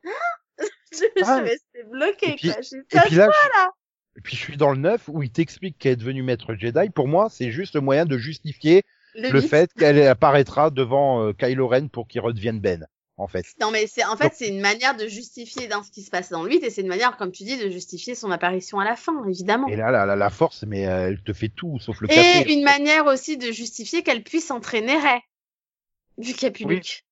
ah <laughs> je, je Ah. suis restée bloquée, Et puis- quoi. Je suis et puis là, je- là. et puis je suis dans le 9 où il t'explique qu'elle est devenue maître Jedi. Pour moi, c'est juste le moyen de justifier le fait qu'elle apparaîtra devant euh, Kylo Ren pour qu'il redevienne Ben, en fait. Non, mais c'est en fait c'est une manière de justifier dans ce qui se passe dans le 8 et c'est une manière, comme tu dis, de justifier son apparition à la fin, évidemment. Et là, la, la, la force, mais euh, elle te fait tout sauf le Et café. une manière aussi de justifier qu'elle puisse entraîner Rey, vu qu'il n'y a plus Oui. Luke.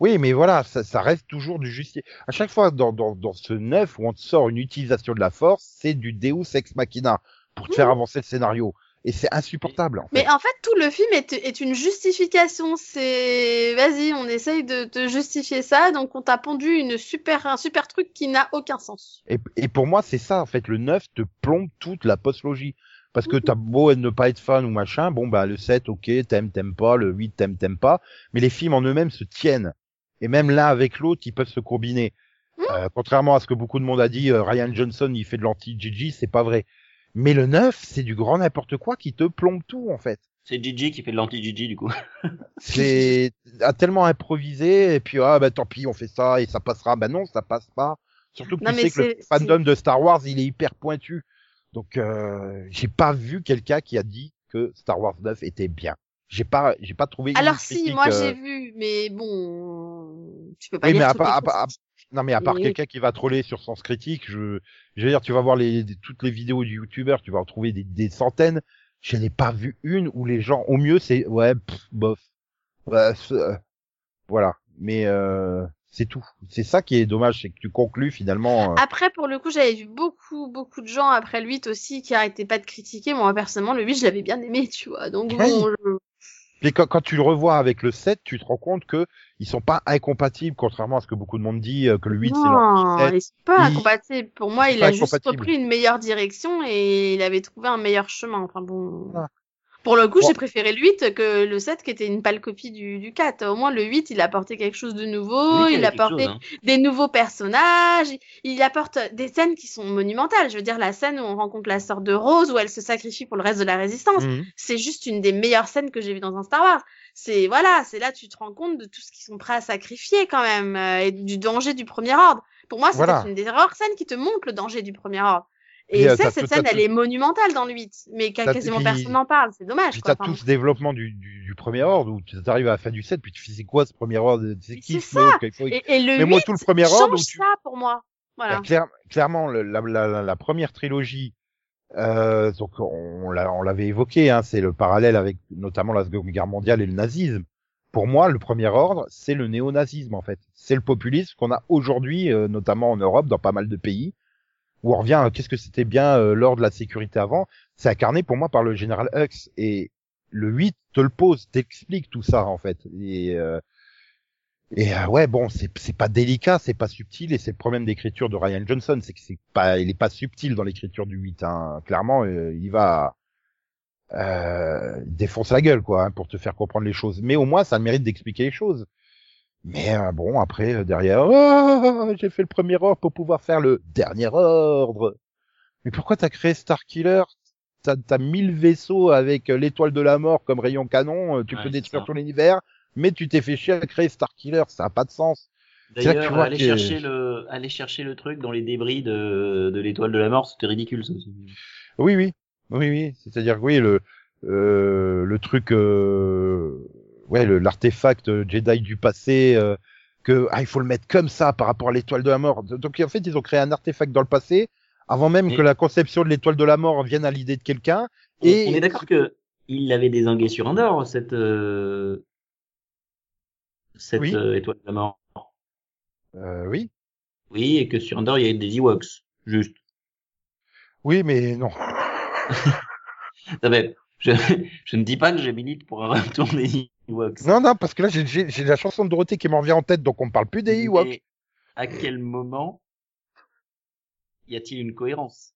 Oui, mais voilà, ça, ça reste toujours du justice. À chaque fois dans, dans, dans ce neuf où on te sort une utilisation de la force, c'est du Deus ex machina pour te faire Mhm. avancer le scénario. Et c'est insupportable. En fait. Mais en fait, tout le film est, est une justification. C'est, vas-y, on essaye de te justifier ça, donc on t'a pondu une super, un super truc qui n'a aucun sens. Et, et pour moi, c'est ça, en fait. Le 9 te plombe toute la postlogie. Parce que t'as beau ne pas être fan ou machin, bon, bah, le 7, ok, t'aimes, t'aimes pas, le 8, t'aimes, t'aimes pas. Mais les films en eux-mêmes se tiennent. Et même l'un avec l'autre, ils peuvent se combiner. Mhm. Euh, contrairement à ce que beaucoup de monde a dit, euh, Ryan Johnson, il fait de l'anti-Gigi, c'est pas vrai. Mais le 9, c'est du grand n'importe quoi qui te plombe tout, en fait. C'est Gigi qui fait de l'anti-Gigi, du coup. <laughs> C'est a tellement improvisé, et puis, ah, bah, tant pis, on fait ça, et ça passera. Bah non, ça passe pas. Surtout que Non, tu sais que le fandom de Star Wars, il est hyper pointu. Donc, euh, j'ai pas vu quelqu'un qui a dit que Star Wars 9 était bien. J'ai pas, j'ai pas trouvé. une Alors si, critique, moi euh, j'ai vu, mais bon, tu peux pas Oui, mais à part, à part- à- critiques. non, mais à part Oui. quelqu'un qui va troller sur Sens Critique, je, je veux dire, tu vas voir les, toutes les vidéos du youtubeur, tu vas en trouver des, des centaines. Je n'ai pas vu une où les gens, au mieux, c'est, ouais, pff, bof. Euh, voilà. Mais, euh, c'est tout. C'est ça qui est dommage, c'est que tu conclus finalement. euh, Après, pour le coup, j'avais vu beaucoup, beaucoup de gens après le 8 aussi qui arrêtaient pas de critiquer. Moi, personnellement, le 8, je l'avais bien aimé, tu vois. Donc bon, je- Puis quand, quand tu le revois avec le 7, tu te rends compte que ils sont pas incompatibles, contrairement à ce que beaucoup de monde dit, euh, que le 8 c'est non, l'anti-7. ils sont pas Il- incompatibles. Pour moi, il a juste repris une meilleure direction et il avait trouvé un meilleur chemin. Enfin bon. Pour le coup, Bon. j'ai préféré le 8 que le 7 qui était une pâle copie du, du 4. Au moins, le 8, il a apporté quelque chose de nouveau, il y a a quelque apporté chose, hein. des nouveaux personnages, il apporte des scènes qui sont monumentales. Je veux dire, la scène où on rencontre la sœur de Rose, où elle se sacrifie pour le reste de la résistance, Mhm. c'est juste une des meilleures scènes que j'ai vues dans un Star Wars. C'est voilà, c'est là tu te rends compte de tout ce qu'ils sont prêts à sacrifier quand même euh, et du danger du premier ordre. Pour moi, c'est Voilà. une des rares scènes qui te montre le danger du premier ordre. Et euh, ça, cette scène, elle tout- est monumentale dans le 8, mais quasiment puis- personne n'en parle. C'est dommage. Puis t'as tout ce développement du, du, du premier ordre où tu arrives à la fin du 7, puis tu fais quoi ce premier ordre C'est qui mec faut- et, et le Mais moi 8 tout le premier ordre où change tu ça pour moi. Voilà. Bah, clair- clairement le- la, la, la, la première trilogie euh, donc on l'avait évoqué hein, c'est le parallèle avec notamment la Seconde Guerre mondiale et le nazisme. Pour moi, le premier ordre, c'est le néo-nazisme en fait. C'est le populisme qu'on a aujourd'hui, euh, notamment en Europe, dans pas mal de pays, où on revient. Qu'est-ce que c'était bien euh, l'ordre de la sécurité avant C'est incarné pour moi par le général Hux et le 8 te le pose, t'explique tout ça en fait. Et, euh, et euh, ouais, bon, c'est c'est pas délicat, c'est pas subtil, et c'est le problème d'écriture de Ryan Johnson, c'est que c'est pas, il est pas subtil dans l'écriture du 8. Hein. Clairement, euh, il va euh, défonce la gueule quoi, hein, pour te faire comprendre les choses. Mais au moins, ça mérite d'expliquer les choses. Mais euh, bon, après euh, derrière, Oh, j'ai fait le premier ordre pour pouvoir faire le dernier ordre. Mais pourquoi t'as créé Starkiller? T'as t'as mille vaisseaux avec euh, l'étoile de la mort comme rayon canon, tu Ouais, peux détruire tout l'univers, mais tu t'es fait chier à créer Starkiller, ça a pas de sens. D'ailleurs, aller que- chercher le, aller chercher le truc dans les débris de, de l'étoile de la mort, c'était ridicule, ça aussi. Oui, oui, oui, oui. C'est-à-dire que oui, le euh, le truc, euh, ouais, l'artefact Jedi du passé, euh, que ah, il faut le mettre comme ça par rapport à l'étoile de la mort. Donc en fait, ils ont créé un artefact dans le passé avant même Et- que la conception de l'étoile de la mort vienne à l'idée de quelqu'un. Et on est d'accord que il l'avait désingué sur Andorre, cette, euh, cette Oui. euh, étoile de la mort. Euh, oui, Oui, et que sur Andorre, il y a des Ewoks. Juste. oui, mais non. <laughs> Non, mais je, <laughs> je ne dis pas que j'ai milite pour un retour des Ewoks. Non, non, parce que là, j'ai- j'ai j'ai la chanson de Dorothée qui m'en revient en tête, donc on parle plus des Ewoks. Mais à quel moment y a-t-il une cohérence?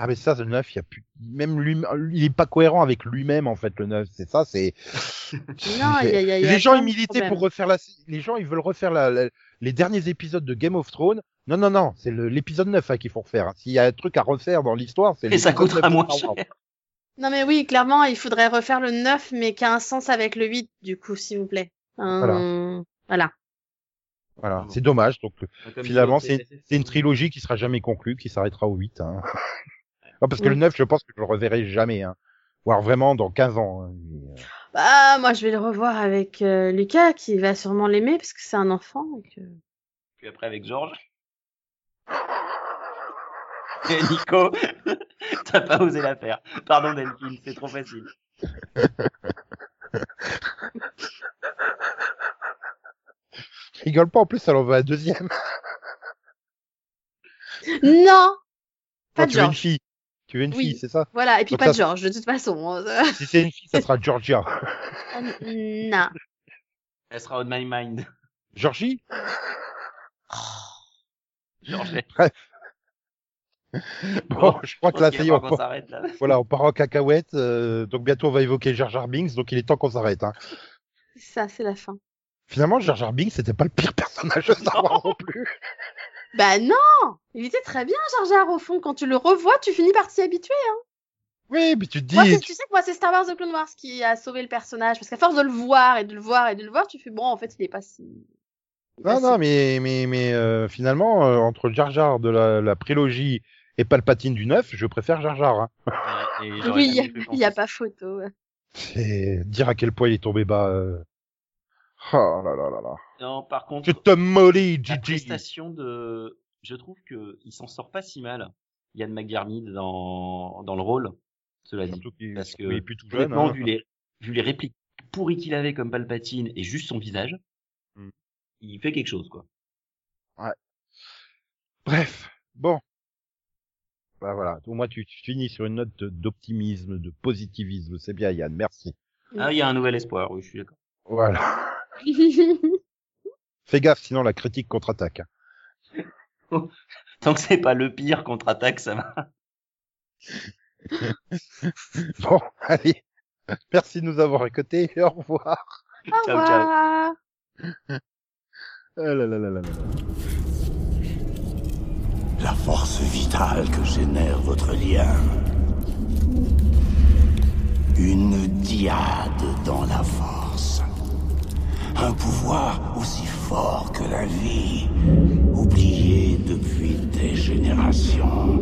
Ah, mais ça, le neuf, il y a plus, même lui, il est pas cohérent avec lui-même, en fait, le neuf. C'est ça, c'est. <laughs> Non, il y a, il y a- il y a les gens, ils militaient pour refaire la, les gens, ils veulent refaire la, la- les derniers épisodes de Game of Thrones. Non, non, non, c'est le- l'épisode 9 hein, qu'il faut refaire. S'il y a un truc à refaire dans l'histoire, c'est Et ça l'épisode coûtera 9 moins cher. Non mais oui, clairement, il faudrait refaire le 9, mais qui a un sens avec le 8, du coup, s'il vous plaît. Euh, Voilà. Voilà, c'est dommage. Donc, Comme finalement, c'est une trilogie qui sera jamais conclue, qui s'arrêtera au 8. Hein. <laughs> Non, parce que Oui. le 9, je pense que je le reverrai jamais. Hein. Voire vraiment dans 15 ans. hein. Mais, euh, Bah, moi, je vais le revoir avec euh, Lucas, qui va sûrement l'aimer, parce que c'est un enfant. Puis après avec Georges. <laughs> Et Nico, <laughs> <laughs> t'as pas osé la faire. Pardon Delphine, c'est trop facile. Rigole pas, en plus, ça en va un deuxième. Non Pas de tu veux une George. fille. Tu veux une Oui. fille, c'est ça? Voilà, et puis Donc pas ça- de George, de toute façon. Euh, <laughs> Si c'est une fille, ça sera Georgia. non. Elle sera on my mind. Georgie? Georges. Bon, je crois que là, ça y est, on, qu'on s'arrête là. voilà, on part en cacahuète. euh, donc bientôt, on va évoquer Jar Jar Binks. Donc il est temps qu'on s'arrête. Hein. Ça, c'est la fin. Finalement, Jar Jar Binks, c'était pas le pire personnage de Star Wars non plus. Bah non Il était très bien, Jar Jar, au fond. Quand tu le revois, tu finis par t'y habituer. Oui, mais tu te Moi, dis, c'est- tu sais que moi, c'est Star Wars The Clone Wars qui a sauvé le personnage. Parce qu'à force de le voir et de le voir et de le voir, tu fais bon, en fait, il est pas si. pas non, si- non, mais mais mais euh, finalement, euh, entre Jar Jar de la, la prélogie et Palpatine du 9, je préfère Jar Jar. Hein. Ouais, et Oui, il y jamais a- pas photo. ouais. C'est dire à quel point il est tombé bas. euh. Oh là là là là. Non, par contre, Je te mollis, la Gigi. prestation de, je trouve que il s'en sort pas si mal. Yann McDermott dans dans le rôle, cela dit. Parce que, il est plus tout jeune. Hein. vu les vu les répliques pourries qu'il avait comme Palpatine et juste son visage, Mm. il fait quelque chose quoi. Bref, bon. Bah voilà, au moins tu, tu finis sur une note d'optimisme, de positivisme. C'est bien, Yann, merci. Ah, il y a un nouvel espoir, oui, je suis d'accord. Voilà. <laughs> Fais gaffe, sinon la critique contre-attaque. <laughs> Tant que c'est pas le pire contre-attaque, ça va. <laughs> Bon, allez. Merci de nous avoir écoutés et au revoir. Au Ciao, ciao. revoir. Ah là là là là là. La force vitale que génère votre lien. Une diade dans la force. Un pouvoir aussi fort que la vie. Oublié depuis des générations.